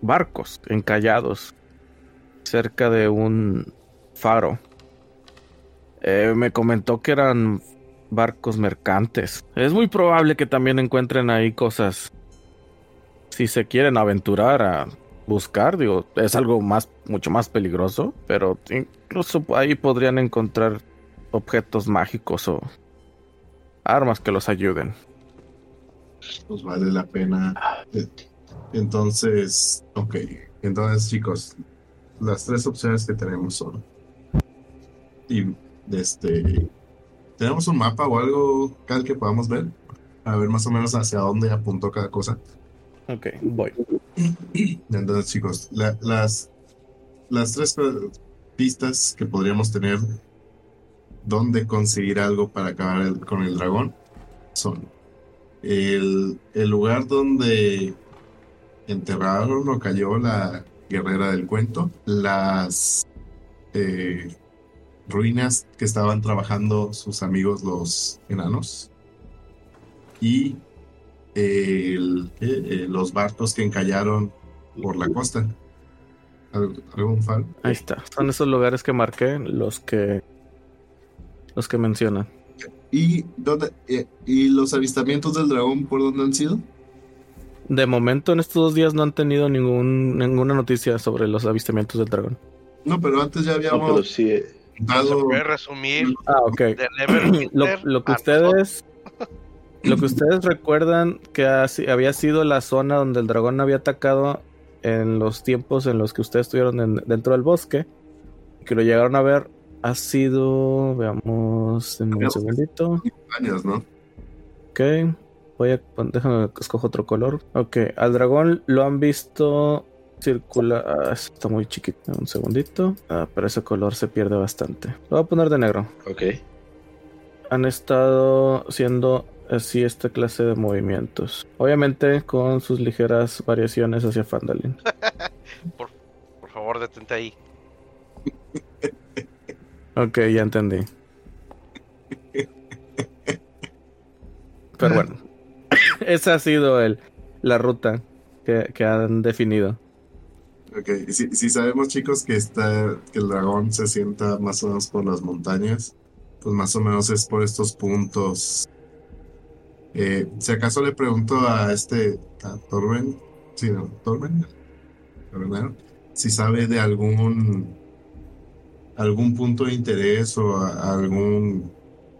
barcos encallados cerca de un faro. Eh, me comentó que eran barcos mercantes. Es muy probable que también encuentren ahí cosas. Si se quieren aventurar a buscar, digo, es algo más, mucho más peligroso, pero incluso ahí podrían encontrar objetos mágicos o armas que los ayuden. Pues vale la pena. Entonces, ok. Entonces, chicos, las tres opciones que tenemos son. Y este. ¿Tenemos un mapa o algo, Cal, que podamos ver? A ver más o menos hacia dónde apuntó cada cosa. Ok, voy. Entonces, chicos, la- las, las tres pistas que podríamos tener dónde conseguir algo para acabar el- con el dragón son el, el lugar donde enterraron o cayó la guerrera del cuento, las eh, ruinas que estaban trabajando sus amigos los enanos y el- eh, eh, los barcos que encallaron por la costa. ¿Al- ¿Algún fal? Ahí está. Son esos lugares que marqué, los que los que mencionan. ¿Y, dónde, eh, ¿Y los avistamientos del dragón por dónde han sido? De momento en estos dos días no han tenido ningún, ninguna noticia sobre los avistamientos del dragón. No, pero antes ya No, pero habíamos sí. eh, Se dado... puede resumir Ah, ok. Lo, lo que ustedes [laughs] lo que ustedes recuerdan que ha había sido la zona donde el dragón había atacado en los tiempos en los que ustedes estuvieron en- dentro del bosque que lo llegaron a ver ha sido veamos denme un Habíamos- segundito años, ¿no? Ok. Voy a déjame que escojo otro color. Ok. Al dragón lo han visto circular. Ah, está muy chiquito. Un segundito. Ah, pero ese color se pierde bastante. Lo voy a poner de negro. Ok. Han estado siendo así esta clase de movimientos. Obviamente con sus ligeras variaciones hacia Fandalin. [laughs] Por, por favor, detente ahí. Ok, ya entendí. Pero bueno. [laughs] Esa ha sido el, la ruta que, que han definido. Ok, si, si sabemos chicos que está, que el dragón se sienta más o menos por las montañas, pues más o menos es por estos puntos. Eh, si acaso le pregunto a este, a Torben, sí, no, Torben, si sabe de algún, algún punto de interés o algún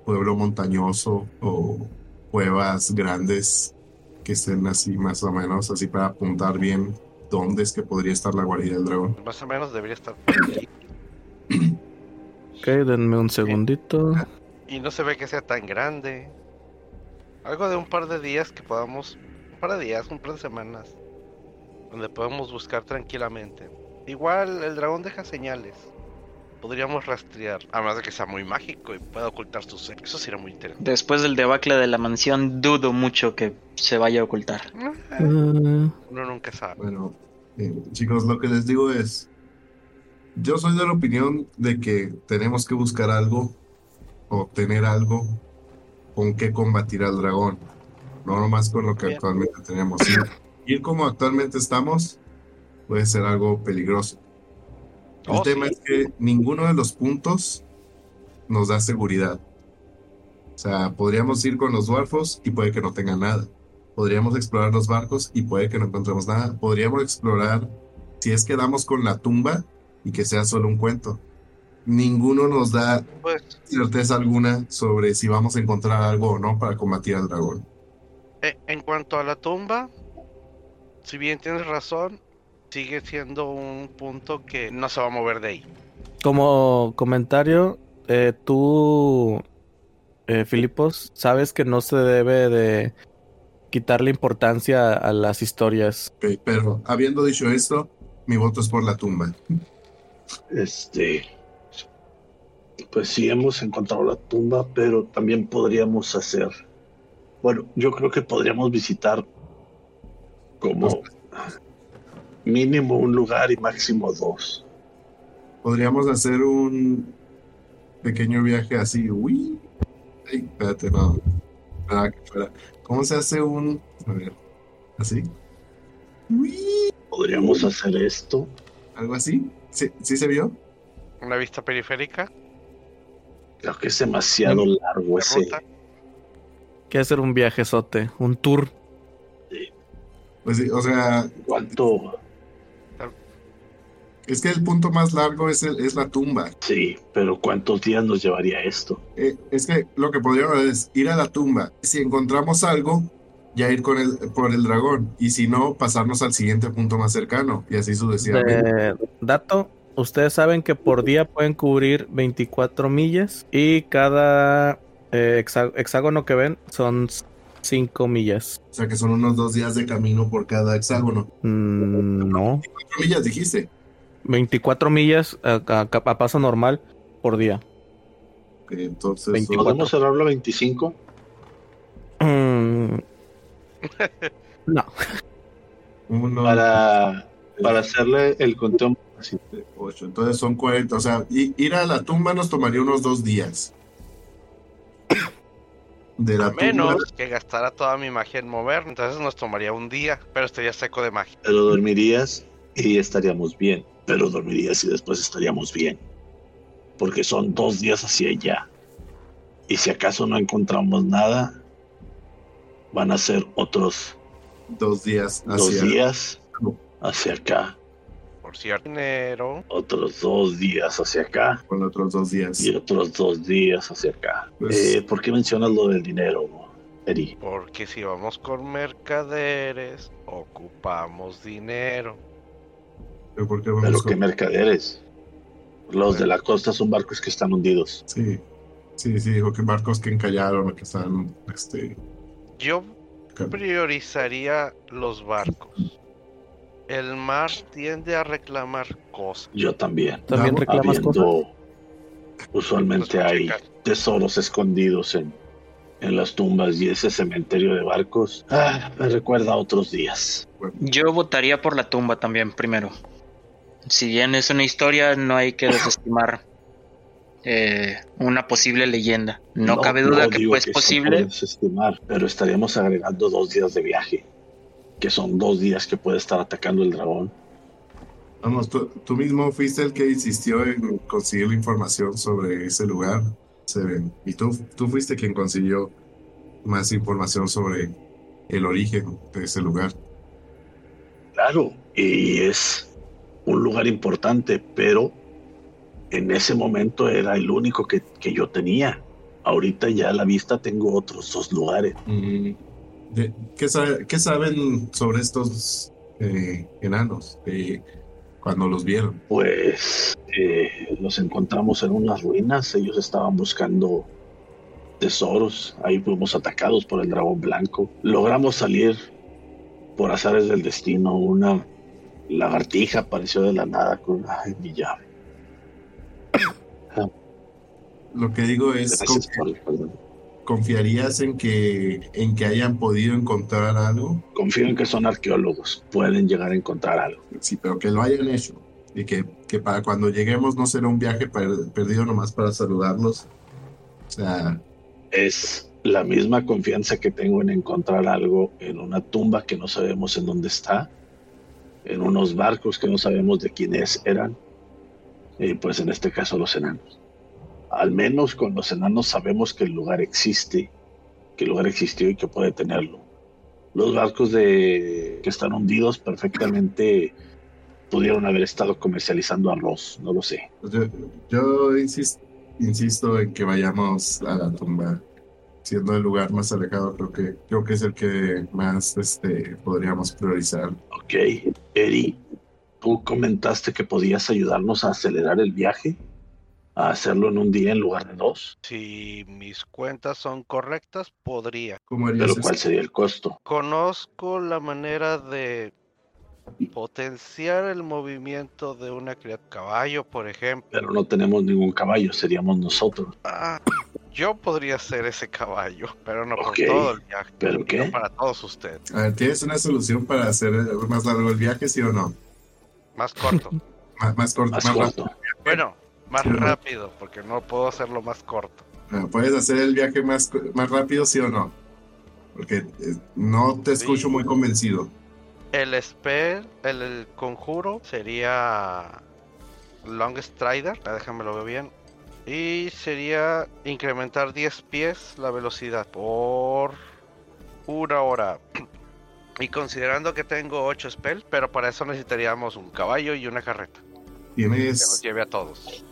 pueblo montañoso o cuevas grandes que estén así más o menos, así para apuntar bien dónde es que podría estar la guarida del dragón. Más o menos debería estar por [coughs] aquí. Ok, denme un segundito. Y no se ve que sea tan grande. Algo de un par de días que podamos. Un par de días, un par de semanas. Donde podemos buscar tranquilamente. Igual el dragón deja señales. Podríamos rastrear. Además de que sea muy mágico y pueda ocultar sus secretos. Eso sería muy interesante. Después del debacle de la mansión, dudo mucho que se vaya a ocultar. Ah, Uno nunca sabe. Bueno, eh, chicos, lo que les digo es, yo soy de la opinión de que tenemos que buscar algo o obtener algo con que combatir al dragón, no nomás con lo que Bien. actualmente tenemos. Ir, ir como actualmente estamos puede ser algo peligroso. El Oh, tema sí. es que ninguno de los puntos nos da seguridad. O sea, podríamos ir con los dwarfos y puede que no tengan nada. Podríamos explorar los barcos y puede que no encontremos nada. Podríamos explorar si es que damos con la tumba y que sea solo un cuento. ninguno nos da Pues certeza alguna sobre si vamos a encontrar algo o no para combatir al dragón. E- En cuanto a la tumba, si bien tienes razón, sigue siendo un punto que no se va a mover de ahí. Como comentario, eh, tú, eh, Filipos, sabes que no se debe de quitarle importancia a las historias. Ok, pero habiendo dicho esto, mi voto es por la tumba. Este. Pues sí, hemos encontrado la tumba, pero también podríamos hacer. Bueno, yo creo que podríamos visitar como mínimo un lugar y máximo dos. Podríamos hacer un pequeño viaje así. Uy. Ay, espérate, no. Ah, que fuera. ¿Cómo se hace un. A ver. ¿Así? Uy. Podríamos hacer esto. ¿Algo así? ¿Sí, ¿Sí se vio? Una vista periférica, Creo que es demasiado largo de ese. ruta. Que hacer un viajezote, un tour. Pues sí, o sea, ¿Cuánto? Es que el punto más largo es, el- es la tumba. Sí, pero ¿cuántos días nos llevaría esto? Eh, es que lo que podríamos hacer es ir a la tumba. Si encontramos algo, ya ir con el, por el dragón. Y si no, pasarnos al siguiente punto más cercano. Y así sucesivamente. De dato, ustedes saben que por día pueden cubrir 24 millas y cada eh, hexágono que ven son 5 millas. O sea que son unos dos días de camino por cada hexágono. Mm, no, Cuatro millas dijiste. 24 millas a, a- a paso normal por día. Ok, entonces. 24. ¿Podemos cerrarlo a 25? Mm, [laughs] no, Uno, Para, para hacerle el conteo. así. siete, ocho. Entonces son 40. O sea, ir a la tumba nos tomaría unos dos días. De la A tumba. menos que gastara toda mi magia en mover, entonces nos tomaría un día, pero estaría seco de magia. Pero dormirías y estaríamos bien. Pero dormirías y después estaríamos bien. Porque son dos días hacia allá. Y si acaso no encontramos nada, van a ser otros Dos días dos hacia. días hacia acá. Por cierto, dinero. Otros dos días hacia acá. Con otros dos días. Y otros dos días hacia acá. Pues- Eh, ¿Por qué mencionas lo del dinero, Eri? Porque si vamos con mercaderes, ocupamos dinero. ¿Pero por qué vamos Pero con- qué mercaderes. Los de la costa son barcos que están hundidos. Sí. Sí, sí, dijo que barcos que encallaron o que están. Este, Yo priorizaría los barcos. El mar tiende a reclamar cosas. Yo también. también reclamas cosas. Usualmente Pues, hay tesoros escondidos en, en las tumbas y ese cementerio de barcos. Ah, me recuerda a otros días. Yo votaría por la tumba también primero. Si bien es una historia, no hay que desestimar [laughs] eh, una posible leyenda. No, cabe duda que digo pues se posible. puede desestimar, pero estaríamos agregando dos días de viaje, que son dos días que puede estar atacando el dragón. Vamos, tú, tú mismo fuiste el que insistió en conseguir la información sobre ese lugar, Seven. Y tú, tú fuiste quien consiguió más información sobre el origen de ese lugar. Claro, y es un lugar importante, pero en ese momento era el único que, que yo tenía. Ahorita ya a la vista tengo otros dos lugares. Mm, ¿qué, sabe- qué saben sobre estos eh, enanos eh, cuando los vieron? Pues eh, los encontramos en unas ruinas, ellos estaban buscando tesoros, ahí fuimos atacados por el dragón blanco. Logramos salir por azares del destino, una lagartija apareció de la nada con mi llave. Lo que digo es, confi- por. ¿confiarías en que, en que hayan podido encontrar algo? Confío en que son arqueólogos, pueden llegar a encontrar algo. Sí, pero que lo hayan hecho. Y que, que para cuando lleguemos no será un viaje per- perdido nomás para saludarlos. O sea, Es la misma confianza que tengo en encontrar algo en una tumba que no sabemos en dónde está, en unos barcos que no sabemos de quiénes eran, y pues en este caso los enanos. Al menos con los enanos sabemos que el lugar existe, que el lugar existió y que puede tenerlo. Los barcos de, que están hundidos perfectamente pudieron haber estado comercializando arroz, no lo sé. Yo, yo insisto, insisto en que vayamos a la tumba. Siendo el lugar más alejado, creo que, creo que es el que más este, podríamos priorizar. Ok, Eri, tú comentaste que podías ayudarnos a acelerar el viaje, a hacerlo en un día en lugar de dos, Si mis cuentas son correctas, podría. ¿Cómo harías pero eso? ¿cuál sería el costo? Conozco la manera de potenciar el movimiento de una criatura. Caballo, por ejemplo. Pero no tenemos ningún caballo, seríamos nosotros. Ah, yo podría ser ese caballo, pero no Ok, por todo el viaje. ¿pero no qué? para todos ustedes. A ver, ¿tienes una solución para hacer más largo el viaje, sí o no? Más corto. [laughs] Más, más corto, Más más rápido. corto. bueno, más Sí, ¿no? rápido, porque no puedo hacerlo más corto. Ah, ¿Puedes hacer el viaje más, más rápido, sí o no? Porque eh, no te escucho Sí. muy convencido. El spell, el, el conjuro sería Long Strider, ah, déjame lo veo bien. Y sería incrementar 10 pies la velocidad por una hora. [clears throat] Y considerando que tengo 8 spells, pero para eso necesitaríamos un caballo y una carreta. Que nos Tienes. lleve a todos.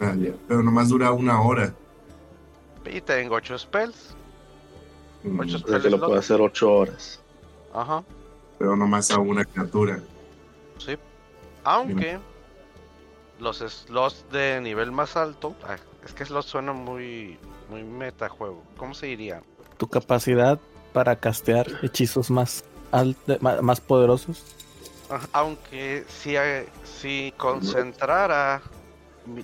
ah, ya, Pero nomás dura una hora. Y tengo 8 spells. Mm, Ocho O sea que lo puedo hacer ocho horas. Ajá. Pero nomás a una criatura. Sí. Aunque los slots de nivel más alto. ah, es que slots suena muy. Muy metajuego. ¿Cómo se diría? Tu capacidad para castear hechizos más, alt- ma- más poderosos. Ajá, Aunque si, eh, si concentrara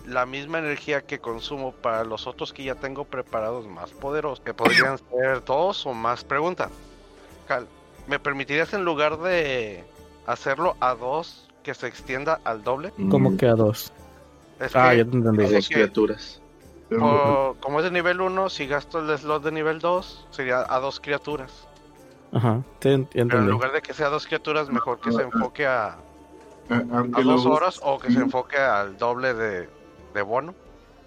la misma energía que consumo para los otros que ya tengo preparados más poderosos, que podrían ser dos o más. Pregunta, Cal, ¿me permitirías en lugar de hacerlo a dos que se extienda al doble? Como Mm, que a dos. Es Ah, que, ya te entendí. Dos que- criaturas. por- como es de nivel 1, si gasto el slot de nivel 2, sería a dos criaturas. Ajá, te en- ya Pero en lugar de que sea dos criaturas, mejor que se enfoque a, a- a aunque, lo dos horas o que se enfoque al doble de, de bono.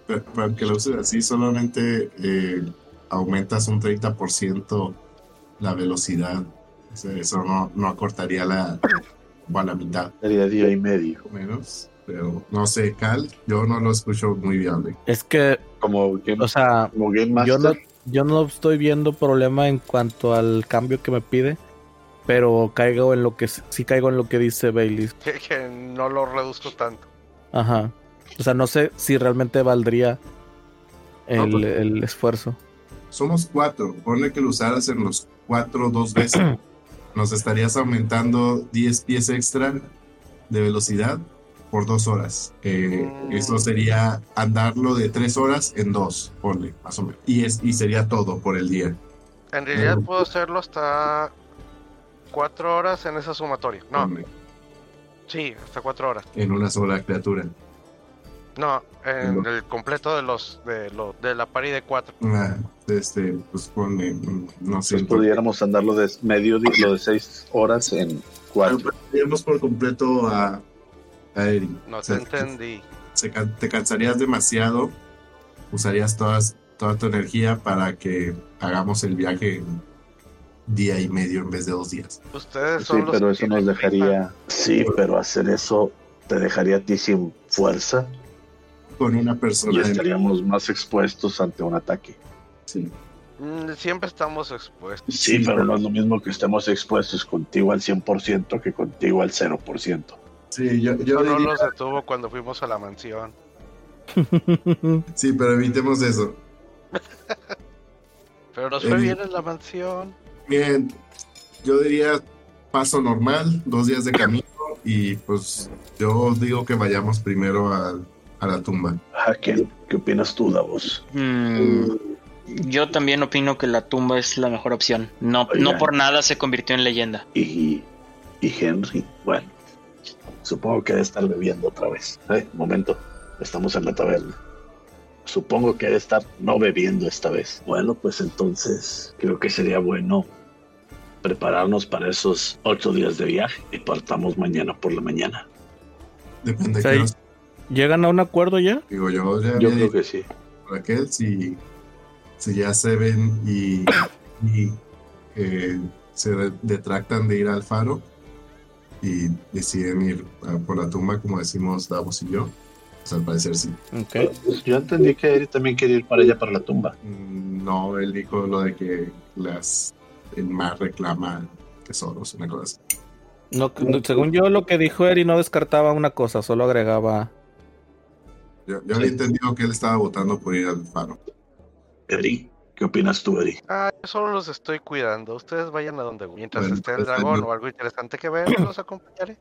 pero aunque lo uses así, solamente eh, aumentas un 30% la velocidad. Eso no, no acortaría la, a la mitad. Sería día y medio. menos. Pero no sé, Cal, yo no lo escucho muy viable. Es que, Como Game, o sea, como game Master. yo no, yo no estoy viendo problema en cuanto al cambio que me pide, pero caigo en lo que sí caigo en lo que dice Bailey. [laughs] Que, que no lo reduzco tanto. Ajá. O sea, no sé si realmente valdría No, el, pues- el esfuerzo. Somos cuatro. Ponle que lo usaras en los cuatro dos veces. [clears throat] Nos estarías aumentando 10 pies extra de velocidad por dos horas. Eh, Mm. Eso sería andarlo de tres horas en dos, ponle, más o menos. Y, es, y sería todo por el día. En realidad Mm. puedo hacerlo hasta cuatro horas en esa sumatoria. No, ponle, sí, hasta cuatro horas. En una sola criatura. No, en el completo de los de lo de la pari de cuatro. Ah, este, pues ponle, mm, no sé. Pues pudiéramos andarlo de medio día, lo de seis horas en cuatro. Podríamos por completo a, a Eri. No O te sea, entendí. se te cansarías demasiado, usarías todas, toda tu energía para que hagamos el viaje en día y medio en vez de dos días. Ustedes Sí, son los pero que eso nos dejaría. Sí, pero hacer eso te dejaría a ti sin fuerza Con una y persona. en- estaríamos más expuestos ante un ataque. Sí. Mm, Siempre estamos expuestos. Sí, Sí, pero no es lo mismo que estemos expuestos contigo al 100% que contigo al 0%. Sí, yo, yo Eso no diría- nos detuvo cuando fuimos a la mansión. [laughs] sí, pero evitemos eso. [laughs] Pero nos fue Eh, bien en la mansión. Bien, yo diría paso normal, dos días de camino y pues yo digo que vayamos primero al- a, la tumba. Ah, ¿Qué, ¿Qué opinas tú, Davos? Mm, yo también opino que la tumba es la mejor opción. No, Oigan. no por nada se convirtió en leyenda. Y, y Henry, bueno, supongo que debe estar bebiendo otra vez. Eh, momento, estamos en la taberna. Supongo que debe estar no bebiendo esta vez. Bueno, pues entonces creo que sería bueno prepararnos para esos ocho días de viaje y partamos mañana por la mañana. Depende Sí. de ¿Llegan a un acuerdo ya? Digo, yo ya Yo creo que sí. Raquel, si, si ya se ven y, y, eh, se de- detractan de ir al faro, y deciden ir por la tumba, como decimos Davos y yo. Pues al parecer sí. Ok. Pues yo entendí que Eri también quería ir para allá, para la tumba. Mm, No, él dijo lo de que las, el mar reclama tesoros, una cosa así. No, según yo, lo que dijo Eri no descartaba una cosa, solo agregaba. Yo, yo había entendido que él estaba votando por ir al faro. Eri, ¿qué opinas tú, Eri? Ah, yo solo los estoy cuidando. Ustedes vayan a donde mientras Bueno, esté el pues, dragón no- o algo interesante que ver, los acompañaré.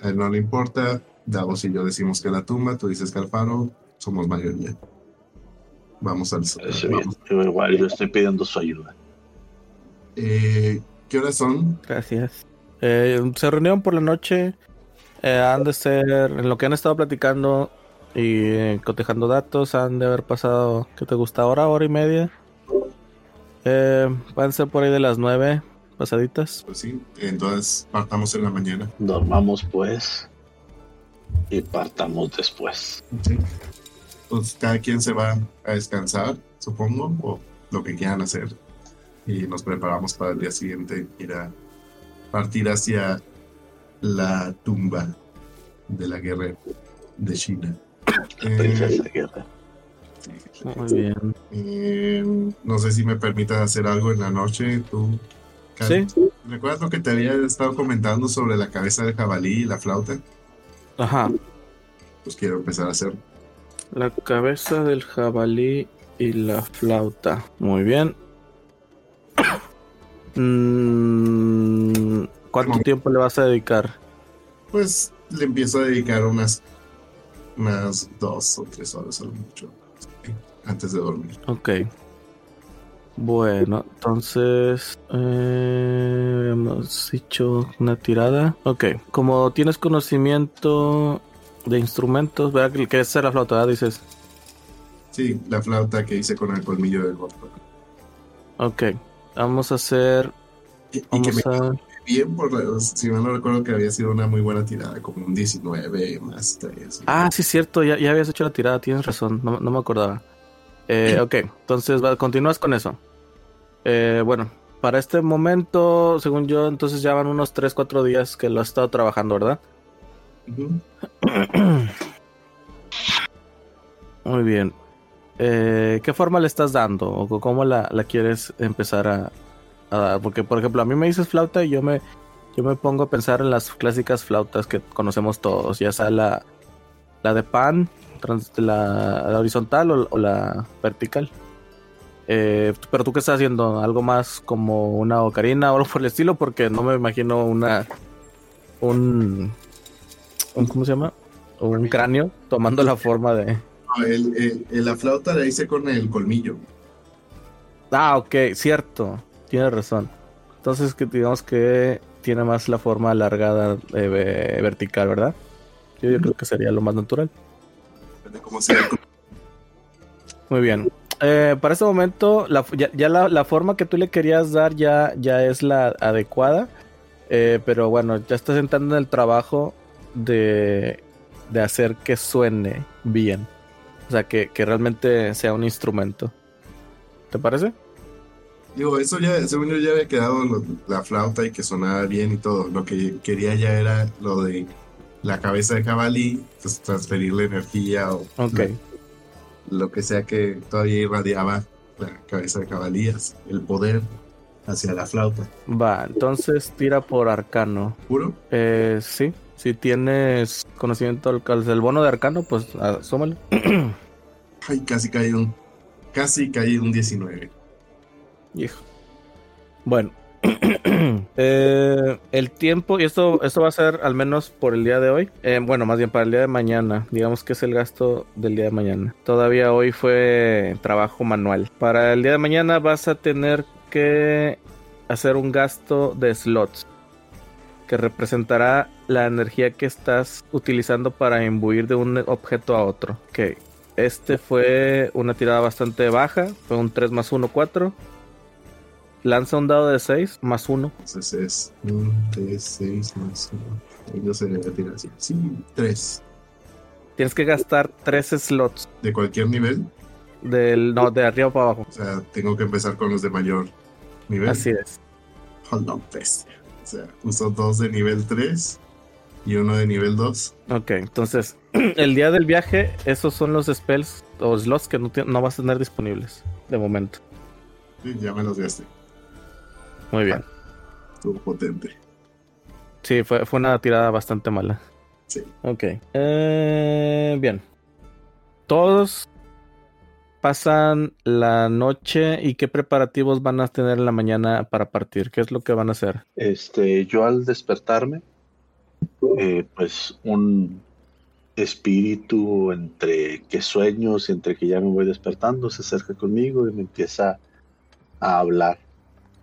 A él no le importa. Davos y yo decimos que la tumba, tú dices que al faro, somos mayoría. Vamos al bien. vamos. Yo igual, yo estoy pidiendo su ayuda. Eh, ¿Qué horas son? Gracias. Eh, se reunieron por la noche. eh, han de ser, en lo que han estado platicando y eh, cotejando datos, han de haber pasado, ¿qué te gusta? ¿Hora, hora y media? Eh, van a ser por ahí de las nueve pasaditas. Pues sí, entonces partamos en la mañana. Dormamos pues y partamos después. Sí. Pues cada quien se va a descansar, supongo, o lo que quieran hacer. Y nos preparamos para el día siguiente ir a partir hacia la tumba de la guerra de China. Eh, Princesa Guerra. Muy bien. eh, no sé si me permitas hacer algo en la noche, tú. Cal. Sí. ¿Recuerdas lo que te había estado comentando sobre la cabeza del jabalí y la flauta? Ajá. Pues quiero empezar a hacer. La cabeza del jabalí y la flauta. Muy bien. [coughs] Mm, ¿Cuánto tiempo le vas a dedicar? Pues le empiezo a dedicar unas, unas dos o tres horas a lo mucho antes de dormir. Ok. Bueno, entonces eh, hemos hecho una tirada. Ok, como tienes conocimiento de instrumentos, ¿verdad? Que- Que es la flauta, ¿verdad? Dices. Sí, la flauta que hice con el colmillo del golpe. Ok, vamos a hacer. Y, y que me Vamos a. bien por si mal no recuerdo que había sido una muy buena tirada, como un 19 más 3. Ah, sí, cierto, ya, ya habías hecho la tirada, tienes razón, no, no me acordaba. Eh, ok, entonces va- continúas con eso. Eh, bueno, para este momento, según yo, entonces ya van unos 3, 4 días que lo has estado trabajando, ¿verdad? [clears throat] Muy bien. Eh, ¿Qué forma le estás dando? ¿O cómo la, la quieres empezar a, a dar? Porque, por ejemplo, a mí me dices flauta y yo me, yo me pongo a pensar en las clásicas flautas que conocemos todos, ya sea la, la de pan, trans- la, la horizontal o, o la vertical. Eh, pero tú qué estás haciendo? ¿Algo más como una ocarina o algo por el estilo? Porque no me imagino una... Un... un ¿Cómo se llama? Un cráneo tomando la forma de... No, el- el- el- la flauta la hice con el colmillo. Ah, ok, cierto. Tienes razón. Entonces que digamos que tiene más la forma alargada eh, ve- vertical, ¿verdad? Yo, yo creo que sería lo más natural. Depende cómo sea Muy bien. Eh, para este momento, la, ya, ya la, la forma que tú le querías dar ya, ya es la adecuada. Eh, pero bueno, ya estás entrando en el trabajo de, de hacer que suene bien. O sea, que, que realmente sea un instrumento. ¿Te parece? Digo, eso ya, según yo ya había quedado lo- la flauta y que sonaba bien y todo. Lo que quería ya era lo de la cabeza de jabalí, pues transferirle energía o lo que sea que todavía irradiaba la cabeza de jabalías, el poder hacia la flauta. Va, entonces tira por arcano. ¿Puro? Eh, sí, si tienes conocimiento del del bono de arcano, pues asómalo. [clears throat] Ay, casi caí un. Casi caí un 19. Hijo. Bueno. [clears throat] Eh, el tiempo, y esto, esto va a ser al menos por el día de hoy. Eh, bueno, más bien para el día de mañana. Digamos que es el gasto del día de mañana. Todavía hoy fue trabajo manual. Para el día de mañana vas a tener que hacer un gasto de slots. Que representará la energía que estás utilizando para imbuir de un objeto a otro. Ok. Este fue una tirada bastante baja. Fue un 3 más 1, 4. Lanza un dado de 6 más 1. Entonces es 1, 3, 6 más 1. Yo se le voy a tirar así. Sí, 3. Tienes que gastar 3 slots. De cualquier nivel. Del, no, de arriba para abajo. O sea, tengo que empezar con los de mayor nivel. Así es. Hold on, pues. O sea, uso dos de nivel 3 y uno de nivel 2. Ok, entonces, [clears throat] el día del viaje, esos son los spells o slots que no, no vas a tener disponibles de momento. Sí, ya me los gasté. Muy bien. Estuvo potente. Sí, fue, fue una tirada bastante mala. Sí. Ok. Eh, bien. Todos pasan la noche y qué preparativos van a tener en la mañana para partir. ¿Qué es lo que van a hacer? Este, yo al despertarme, eh, pues un espíritu entre que sueños y entre que ya me voy despertando se acerca conmigo y me empieza a hablar.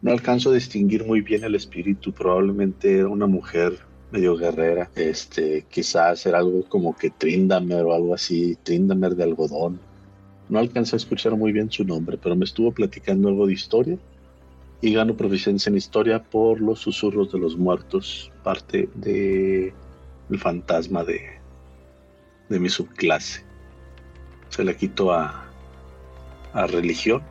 No alcanzo a distinguir muy bien el espíritu, probablemente era una mujer medio guerrera, este, quizás era algo como que Trindamer o algo así, Trindamer de algodón. No alcancé a escuchar muy bien su nombre, pero me estuvo platicando algo de historia y gano proficiencia en historia por los susurros de los muertos, parte de el fantasma de, de mi subclase. Se la quito a, a religión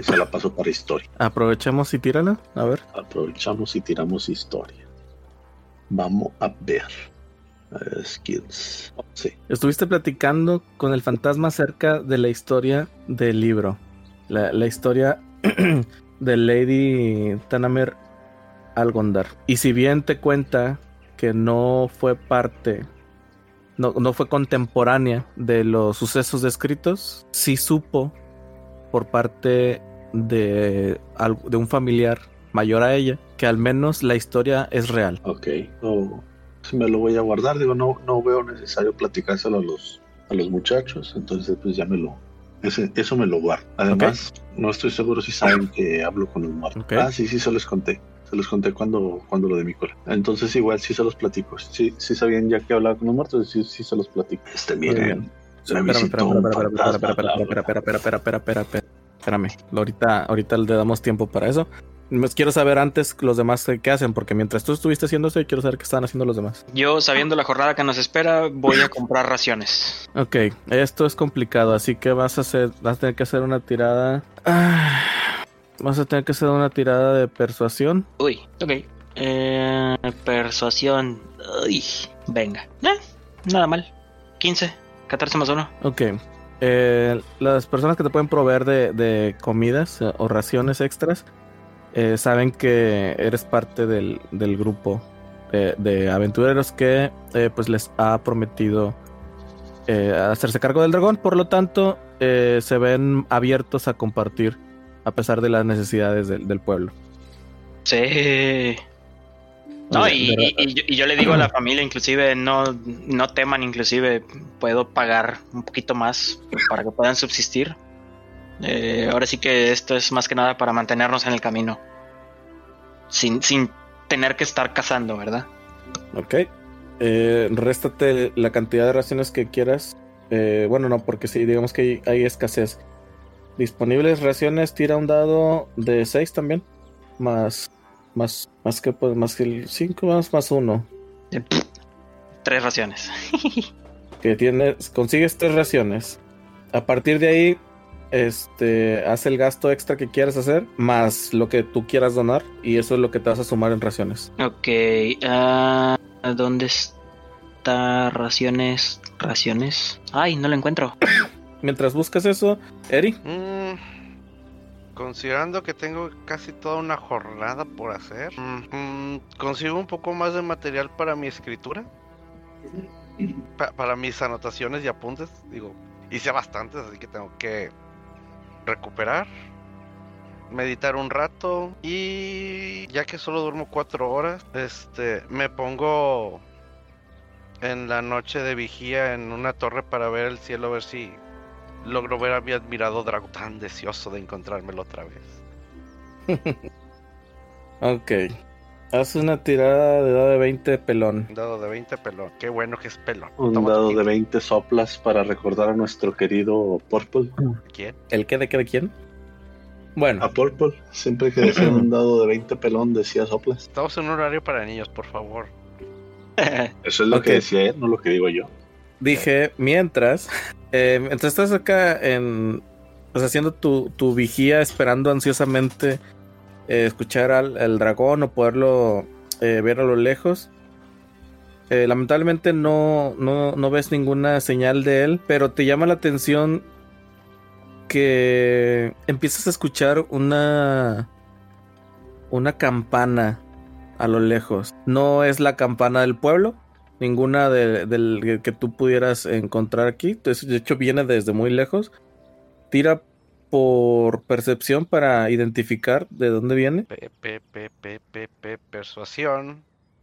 se la paso para historia. Aprovechemos y tírala. A ver. Aprovechamos y tiramos historia. Vamos a ver. Eh, skills. Sí. Estuviste platicando con el fantasma acerca de la historia del libro. La, la historia [clears throat] de Lady Tanamer Algondar. Y si bien te cuenta que no fue parte, no, no fue contemporánea de los sucesos descritos, sí supo por parte de, de un familiar mayor a ella que al menos la historia es real. Ok. No, sí me lo voy a guardar. Digo, no, no veo necesario platicárselo a los, a los muchachos. Entonces, pues ya me lo. ese- eso me lo guardo. Además, no estoy seguro si saben que hablo con los muertos. Ah, sí, sí, se los conté. Se los conté cuando, cuando lo de mi cola. Entonces, igual sí se los platico. Sí, sí sabían ya que hablaba con los muertos. Sí, sí se los platico. Este, miren. Espérame, espérame, espérame, espérame. Ahorita, ahorita le damos tiempo para eso. Pues Quiero saber antes los demás qué hacen, porque mientras tú estuviste haciendo eso, yo quiero saber qué están haciendo los demás. Yo, sabiendo la jornada que nos espera, voy a comprar raciones. Ok, esto es complicado, así que vas a hacer, vas a tener que hacer una tirada. Ah, vas a tener que hacer una tirada de persuasión. Uy, ok. Eh, persuasión. Uy, venga. Eh, nada mal. 15, 14 más 1. Ok. Eh, las personas que te pueden proveer de, de comidas eh, o raciones extras eh, saben que eres parte del, del grupo de, de aventureros que pues les ha prometido hacerse cargo del dragón. Por lo tanto, eh, se ven abiertos a compartir a pesar de las necesidades del, del pueblo. Sí. No, y, y- y yo, y yo le digo a la familia, inclusive, no, no teman, inclusive, puedo pagar un poquito más para que puedan subsistir. Eh, ahora sí que esto es más que nada para mantenernos en el camino. Sin, sin tener que estar cazando, ¿verdad? Ok. Eh, réstate la cantidad de raciones que quieras. Eh, bueno, no, porque sí, digamos que hay, hay escasez. Disponibles raciones, tira un dado de 6 también. Más, más, más que pues, más que el 5 más, más 1. Eh, pff, Tres raciones. [laughs] Que tienes, consigues tres raciones. A partir de ahí, este, haz el gasto extra que quieras hacer, más lo que tú quieras donar, y eso es lo que te vas a sumar en raciones. Ok, ah, ¿dónde está raciones? Raciones. Ay, no lo encuentro. [coughs] Mientras buscas eso, Eri, Mm, considerando que tengo casi toda una jornada por hacer, mm, consigo un poco más de material para mi escritura, Pa- para mis anotaciones y apuntes. Digo, hice bastantes, así que tengo que recuperar, meditar un rato y ya que solo duermo cuatro horas, este, me pongo en la noche de vigía en una torre para ver el cielo, a ver si logro ver a mi admirado dragón tan deseoso de encontrármelo otra vez. [laughs] Ok. Haz una tirada de dado de 20 pelón. Un dado de 20 pelón. Qué bueno que es pelón. Un Toma dado de hit. 20 soplas para recordar a nuestro querido Purple. ¿Quién? ¿El qué de qué de quién? Bueno, A Purple, siempre que decía un [laughs] dado de 20 pelón, decía soplas. Estamos en un horario para niños, por favor. Eso es lo que decía él, no lo que digo yo. dije mientras, eh, mientras estás acá en, pues haciendo tu, tu vigía, esperando ansiosamente eh, escuchar al, al dragón o poderlo eh, ver a lo lejos. Eh, lamentablemente no, no, no ves ninguna señal de él, pero te llama la atención que empiezas a escuchar una una campana a lo lejos. No es la campana del pueblo, ninguna de- del que tú pudieras encontrar aquí. Entonces, de hecho, viene desde muy lejos. Tira por percepción para identificar de dónde viene. Persuasión.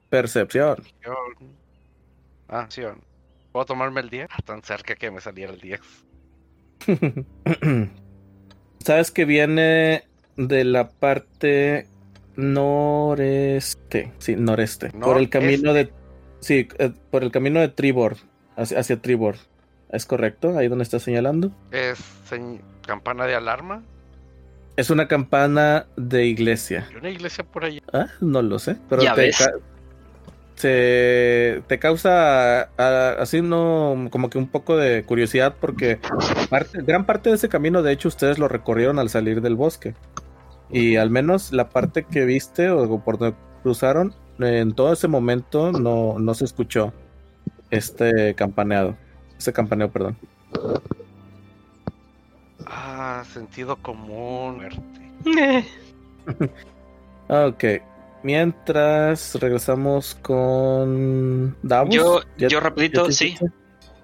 Percepción. acción, Acción. ¿Puedo tomarme el 10? Ah, Tan cerca que me saliera el 10. [laughs] Sabes que viene de la parte noreste. Sí, noreste. Por el camino de. Sí, eh, por el camino de Tribord. Hacia, hacia Tribord. ¿Es correcto? Ahí donde está señalando. ¿Es señ- campana de alarma? Es una campana de iglesia. ¿Hay una iglesia por allá? Ah, no lo sé. Pero Ya te, ves. ca- se- te causa así no como que un poco de curiosidad porque parte- gran parte de ese camino de hecho ustedes lo recorrieron al salir del bosque y al menos la parte que viste o por donde cruzaron en todo ese momento no, no se escuchó este campaneado ese campaneo perdón Ah, sentido común. [laughs] Ok mientras regresamos con Davos Yo, ¿Ya- yo rapidito, sí.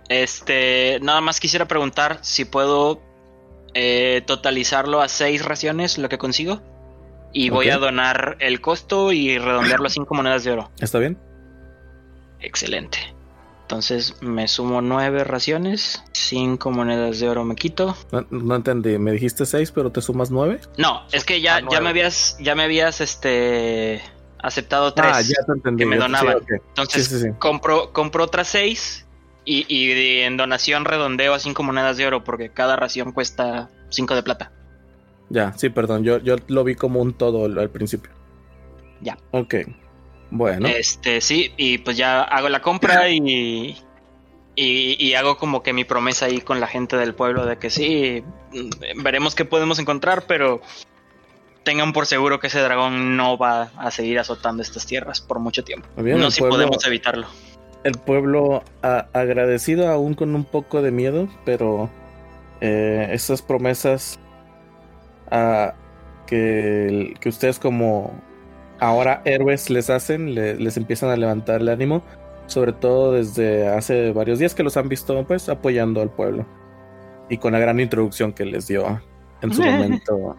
Este, nada más quisiera preguntar si puedo eh, totalizarlo a seis raciones, lo que consigo. Y voy a donar el costo y redondearlo a cinco monedas de oro. ¿Está bien? Excelente. Entonces me sumo nueve raciones, cinco monedas de oro me quito. No, no entendí. Me dijiste seis, pero te sumas nueve. No, es que ya, Ah, ya me habías, ya me habías este aceptado tres. Ah, ya te entendí. que me ya donaban. sí, ok. Entonces Sí, sí, sí. compro, compro otras seis y, y en donación redondeo a cinco monedas de oro porque cada ración cuesta cinco de plata. Ya, sí, perdón. Yo, yo lo vi como un todo al, al principio. Ya. Ok. Bueno. Este, sí, y pues ya hago la compra y, y, y hago como que mi promesa ahí con la gente del pueblo de que sí, mm, veremos qué podemos encontrar, pero tengan por seguro que ese dragón no va a seguir azotando estas tierras por mucho tiempo. Bien, no si pueblo- podemos evitarlo. el pueblo a- agradecido aún con un poco de miedo, pero eh, esas promesas ah, que, que ustedes como ahora héroes les hacen, le- les empiezan a levantar el ánimo, sobre todo desde hace varios días que los han visto pues apoyando al pueblo y con la gran introducción que les dio en su [laughs] momento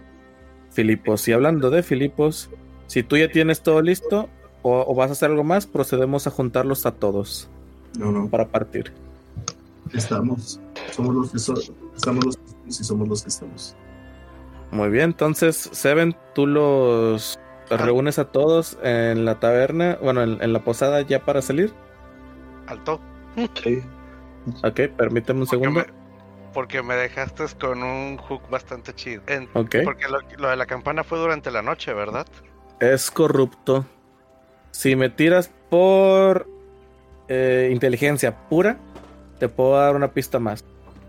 Filipos. Y hablando de Filipos, si tú ya tienes todo listo o, o vas a hacer algo más, procedemos a juntarlos a todos No, no. para partir. Estamos. Somos los que so- estamos los que somos y somos los que estamos. Muy bien, entonces, Seven, tú los reúnes a todos en la taberna, bueno, en, en la posada ya para salir. Alto. Sí. Ok, permíteme un Porque segundo. me, porque me dejaste con un hook bastante chido. En- Ok, Porque lo, lo de la campana fue durante la noche, ¿verdad? es corrupto. Si me tiras por eh, inteligencia pura, te puedo dar una pista más.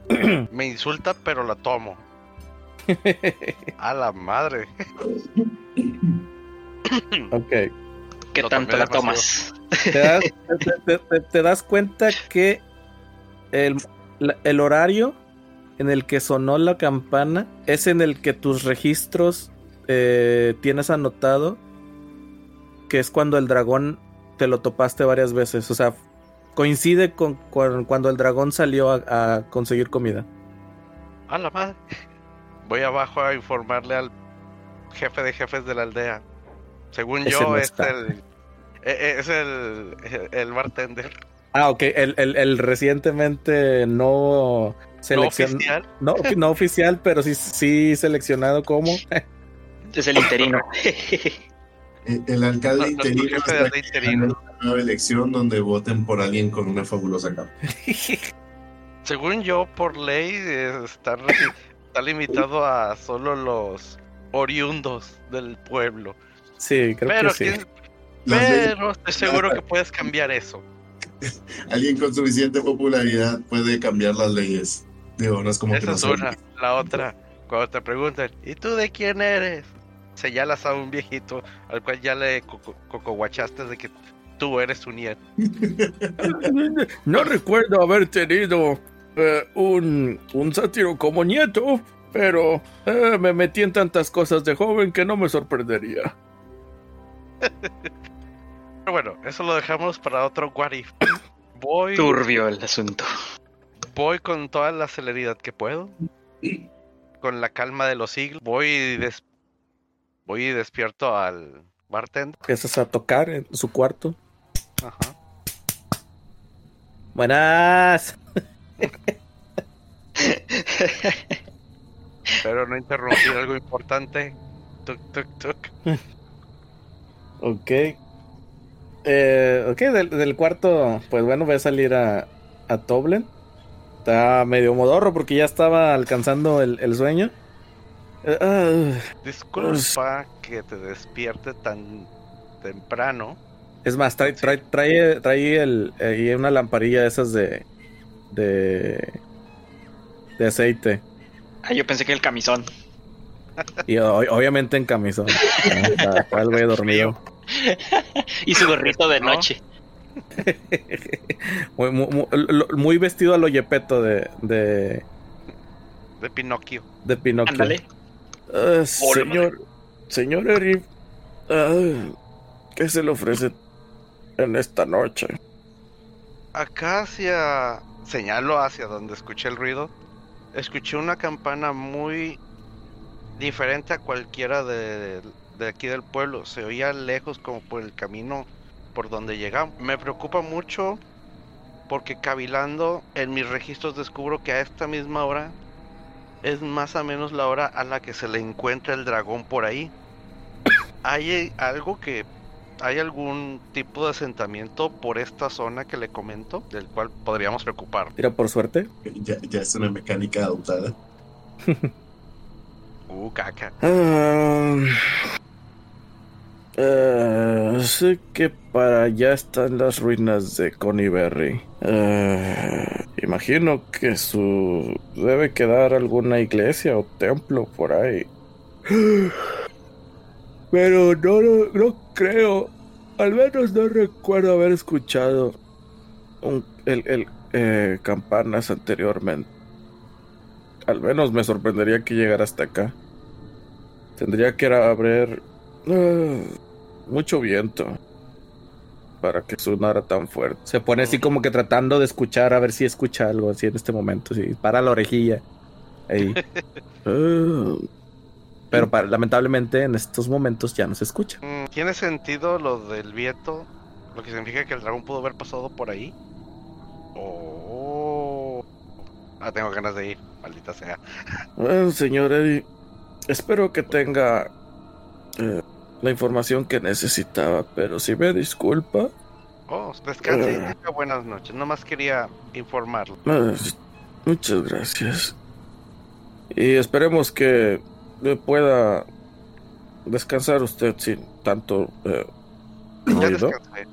[clears throat] Me insulta, pero la tomo. A la madre. ok. ¿Qué tanto la demasiado. tomas? te das, te- te- te das cuenta que el, la- el horario en el que sonó la campana es en el que tus registros eh, tienes anotado que es cuando el dragón te lo topaste varias veces. O sea, coincide con, con cuando el dragón salió a, a conseguir comida. A la madre. Voy abajo a informarle al jefe de jefes de la aldea. Según Ese yo, no es el. e- e- Es el, el bartender. Ah, ok. El, el- el recientemente no No seleccionado. oficial. No, no oficial, pero sí, sí seleccionado como. Es el interino. [laughs] Eh, El alcalde No, interino jefe de está aldea interino. una nueva elección donde voten por alguien con una fabulosa capa. [laughs] Según yo, por ley, eh, [laughs] está, limitado a solo los oriundos del pueblo. Sí, creo pero que sí. pero estoy seguro que puedes cambiar eso. [laughs] alguien con suficiente popularidad puede cambiar las leyes. Digo, no es como que Esa no es una. La otra, cuando te preguntan, ¿y tú de quién eres? señalas a un viejito al cual ya le coco- cocoguachaste de que tú eres su nieto. [laughs] No recuerdo haber tenido eh, un, un sátiro como nieto, pero eh, me metí en tantas cosas de joven que no me sorprendería. Pero bueno, eso lo dejamos para otro what if. Voy, Turbio el asunto. voy con toda la celeridad que puedo. Con la calma de los siglos. Voy y, des- voy y despierto al bartender. Empiezas a tocar en su cuarto. Ajá. Buenas. Espero no interrumpir algo importante. Tuk, tuk, tuk. Ok. Eh, ok, del, del cuarto, pues bueno, voy a salir a, a Toblen. Está medio modorro porque ya estaba alcanzando el, el sueño. Eh, ah, Disculpa que te despierte tan temprano. es más, trae, trae, trae, trae el, una lamparilla de esas de, de, de aceite. Ah, yo pensé que el camisón. Y o- obviamente en camisón. Está el güey dormido. [laughs] Y su gorrito de ¿No? noche. [laughs] Muy, muy, muy- lo- muy vestido a lo Yepeto de, de, De Pinocchio. de Pinocchio. Ándale. Ah, señor, señor Eri, ah, ¿qué se le ofrece en esta noche? Acá hacia. Señalo hacia donde escuché el ruido. Escuché una campana muy diferente a cualquiera de, de aquí del pueblo. Se oía lejos como por el camino por donde llegamos. Me preocupa mucho porque cavilando en mis registros descubro que a esta misma hora es más o menos la hora a la que se le encuentra el dragón por ahí. ¿Hay algo que... ¿Hay algún tipo de asentamiento por esta zona que le comento del cual podríamos preocupar? Tira por suerte. Ya, ya es una mecánica adoptada. [laughs] Uh, caca. Ah, sé que para allá están las ruinas de Conyberry. Ah, imagino que su debe quedar alguna iglesia o templo por ahí. [gasps] Pero no, no, no creo. Al menos no recuerdo haber escuchado un- el, el, eh, campanas anteriormente. Al menos me sorprendería que llegara hasta acá. Tendría que haber ah, mucho viento para que sonara tan fuerte. Se pone así como que tratando de escuchar a ver si escucha algo así en este momento. Sí, para la orejilla. Ahí. [laughs] Ah, pero para- lamentablemente en estos momentos ya no se escucha. Mm, ¿Tiene sentido lo del viento? Lo que significa que el dragón pudo haber pasado por ahí. Oh. Ah, tengo ganas de ir, maldita sea. Bueno, señor Eddie, espero que tenga eh, la información que necesitaba, pero si me disculpa, Oh, descanse y Ah. tenga buenas noches. Nomás quería informarlo. Ah, Muchas gracias. Y esperemos que eh, pueda descansar usted sin tanto eh, Ya ruido. descansé.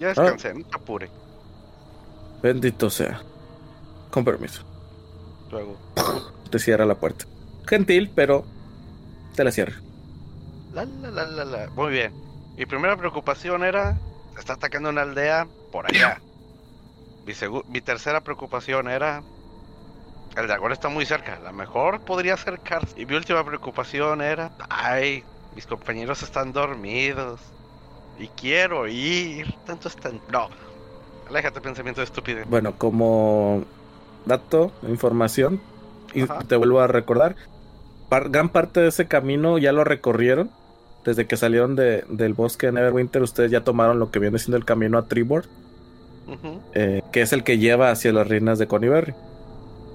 Ya descansé, no te apure. Bendito sea. Con permiso. Luego. Te cierra la puerta. Gentil, pero te la cierra. La, la, la, la, la. Muy bien. Mi primera preocupación era, se está atacando una aldea por allá. Mi, mi tercera preocupación era, el dragón está muy cerca, a lo mejor podría acercarse. Y mi última preocupación era, ay, mis compañeros están dormidos. Y quiero ir. Tanto están... No. Aléjate, pensamiento de estupidez. Bueno, como dato, información, y Ajá. te vuelvo a recordar, par- gran parte de ese camino ya lo recorrieron. Desde que salieron de- del bosque de Neverwinter, ustedes ya tomaron lo que viene siendo el camino a Tribord, eh, que es el que lleva hacia las ruinas de Conyberry.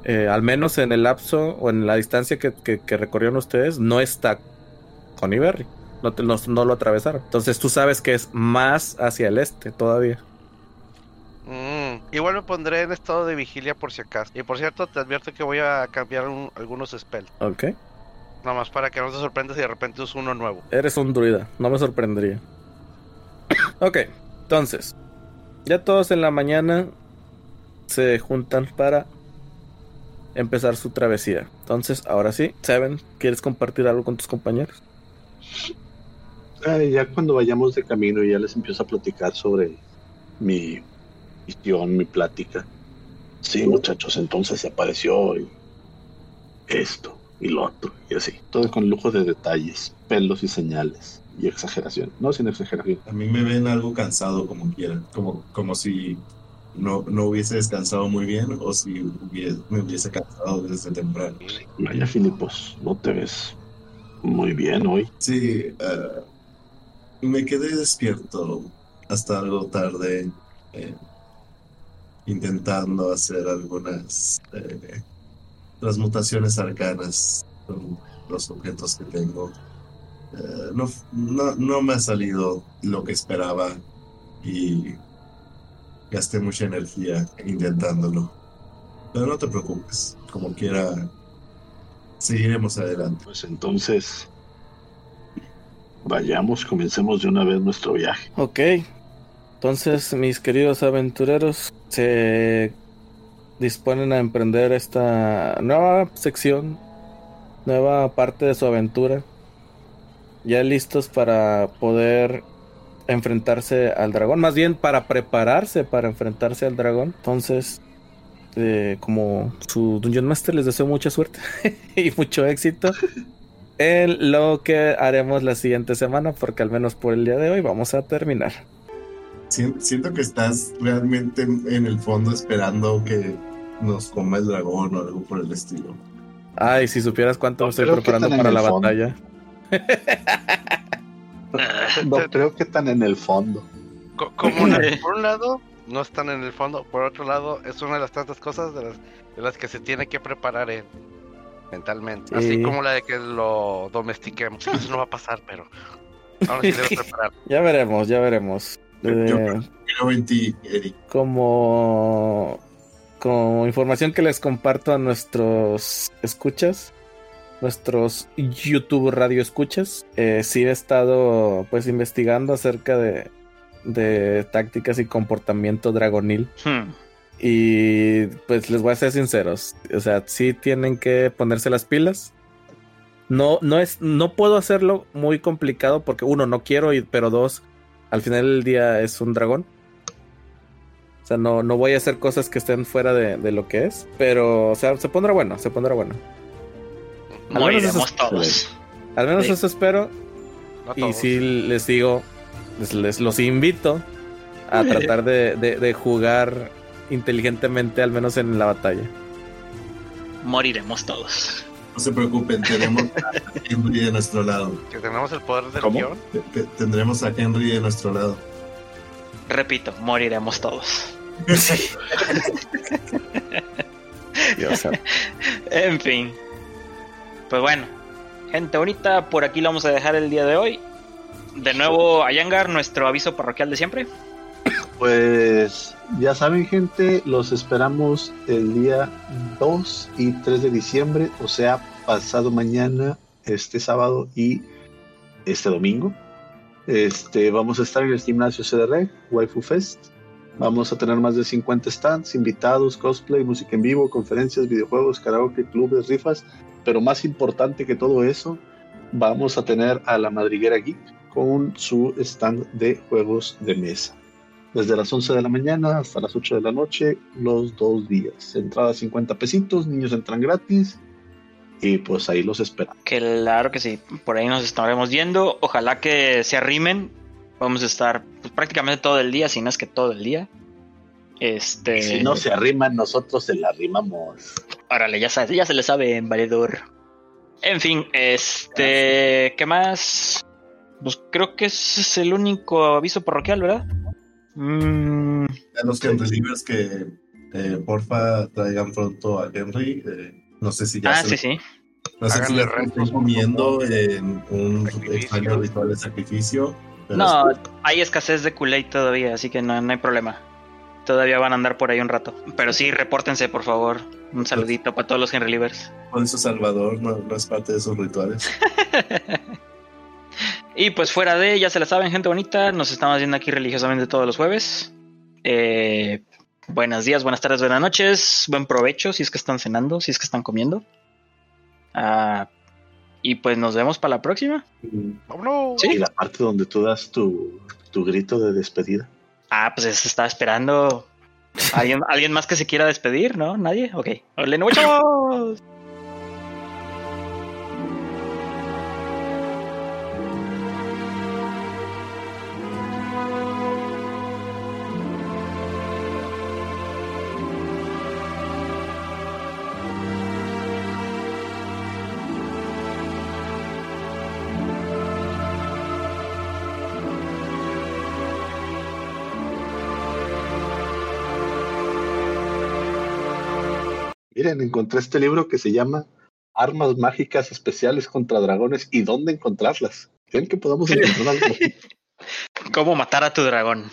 Eh, al menos en el lapso o en la distancia que, que- que recorrieron ustedes, no está. No, te- no, no lo atravesaron. Entonces tú sabes que es más hacia el este todavía. Mm, igual me pondré en estado de vigilia por si acaso. Y por cierto, te advierto que voy a cambiar un- algunos spells. Ok. Nada más para que no te sorprendas si de repente uso uno nuevo. Eres un druida, no me sorprendería. [coughs] ok, entonces, ya todos en la mañana se juntan para empezar su travesía. Entonces, ahora sí, Seven, ¿quieres compartir algo con tus compañeros? Eh, ya cuando vayamos de camino ya les empiezo a platicar sobre mi visión, mi plática. Sí, muchachos, entonces se apareció y esto y lo otro y así. Todo con lujo de detalles, pelos y señales y exageración. No sin exageración. A mí me ven algo cansado como quieran, como, como si no, no hubiese descansado muy bien o si hubiese- me hubiese cansado desde temprano. Vaya, Filipos, no te ves muy bien hoy. Sí, eh, me quedé despierto hasta algo tarde, eh, intentando hacer algunas eh, transmutaciones arcanas con los objetos que tengo. No, no, no me ha salido lo que esperaba y gasté mucha energía intentándolo. Pero no te preocupes, como quiera, seguiremos adelante. Pues entonces, vayamos, comencemos de una vez nuestro viaje. Ok. Entonces, mis queridos aventureros, se disponen a emprender esta nueva sección, nueva parte de su aventura. Ya listos para poder enfrentarse al dragón, más bien para prepararse para enfrentarse al dragón. Entonces, eh, como su Dungeon Master, les deseo mucha suerte [laughs] y mucho éxito [laughs] en lo que haremos la siguiente semana, porque al menos por el día de hoy vamos a terminar. Sien- Siento que estás realmente en el fondo esperando que nos coma el dragón o algo por el estilo. Ay, si supieras cuánto No estoy preparando para la fondo. batalla. [laughs] [laughs] No creo que tan en el fondo. Co- Como una- [laughs] por un lado, no están en el fondo, por otro lado, es una de las tantas cosas de las, de las que se tiene que preparar en- mentalmente. Sí. Así como la de que lo domestiquemos. Eso no va a pasar, pero ahora sí debo [laughs] preparar. Ya veremos, ya veremos. Yo- Eh, yo Creo en ti, Eric. como, como información que les comparto a nuestros escuchas, nuestros YouTube radio escuchas, eh, sí he estado pues investigando acerca de, de tácticas y comportamiento dragonil. Hmm. Y pues les voy a ser sinceros. O sea, sí tienen que ponerse las pilas. No, no es, no puedo hacerlo muy complicado porque uno, no quiero, y, pero dos, al final del día es un dragón. O sea, no, no voy a hacer cosas que estén fuera de, de lo que es. Pero, o sea, se pondrá bueno, se pondrá bueno. Al menos eso Moriremos todos. Al menos Sí. eso espero. No Y sí les digo, les, les los invito a [laughs] tratar de, de- de jugar inteligentemente, al menos en la batalla. Moriremos todos. No se preocupen, tenemos a Henry de nuestro lado. Que tenemos el poder del ¿Cómo? guion. Te- te- Tendremos a Henry de nuestro lado. Repito, moriremos todos. [laughs] [laughs] Sea, En fin. Pues bueno, gente bonita, por aquí lo vamos a dejar el día de hoy. De nuevo, Ayangar, nuestro aviso parroquial de siempre. Pues ya saben, gente, los esperamos el día 2 y 3 de diciembre, o sea, pasado mañana, este sábado y este domingo. Este, vamos a estar en el gimnasio CDR, Waifu Fest. Vamos a tener más de 50 stands, invitados, cosplay, música en vivo, conferencias, videojuegos, karaoke, clubes, rifas. Pero más importante que todo eso, vamos a tener a la madriguera geek con su stand de juegos de mesa desde las 11 de la mañana hasta las 8 de la noche, los dos días. Entrada 50 pesitos, niños entran gratis y pues ahí los esperamos. Claro que sí, por ahí nos estaremos viendo. Ojalá que se arrimen. Vamos a estar pues, prácticamente todo el día, si no es que todo el día. Este. Si no se arriman, nosotros se la arrimamos. Órale, ya, sa- ya se le sabe en valedor. En fin, este. ¿Qué más? Pues creo que ese es el único aviso parroquial, ¿verdad? Mm, A los Livers que eh, porfa traigan pronto a Henry. eh, no sé si ya ah, se sí, lo- sí. no sé si Háganle están comiendo en un Sacrificio. extraño ritual de sacrificio. No, es- hay escasez de Kool-Aid todavía, así que no, no hay problema. Todavía van a andar por ahí un rato. Pero sí, repórtense, por favor. Un saludito para todos los Henry Livers. con eso Salvador no, no es parte de esos rituales. [laughs] Y pues fuera de, ya se la saben, gente bonita, nos estamos viendo aquí religiosamente todos los jueves. Eh, buenos días, buenas tardes, buenas noches, buen provecho si es que están cenando, si es que están comiendo. Ah, Y pues nos vemos para la próxima. ¡Vámonos! Sí. Y la parte donde tú das tu, tu grito de despedida. Ah, pues se está esperando. ¿Alguien, ¿Alguien más que se quiera despedir? ¿No? ¿Nadie? Ok. ¡Órale, nos Miren, encontré este libro que se llama Armas mágicas especiales contra dragones y dónde encontrarlas. ¿Creen que podamos [laughs] encontrar algo? ¿Cómo matar a tu dragón?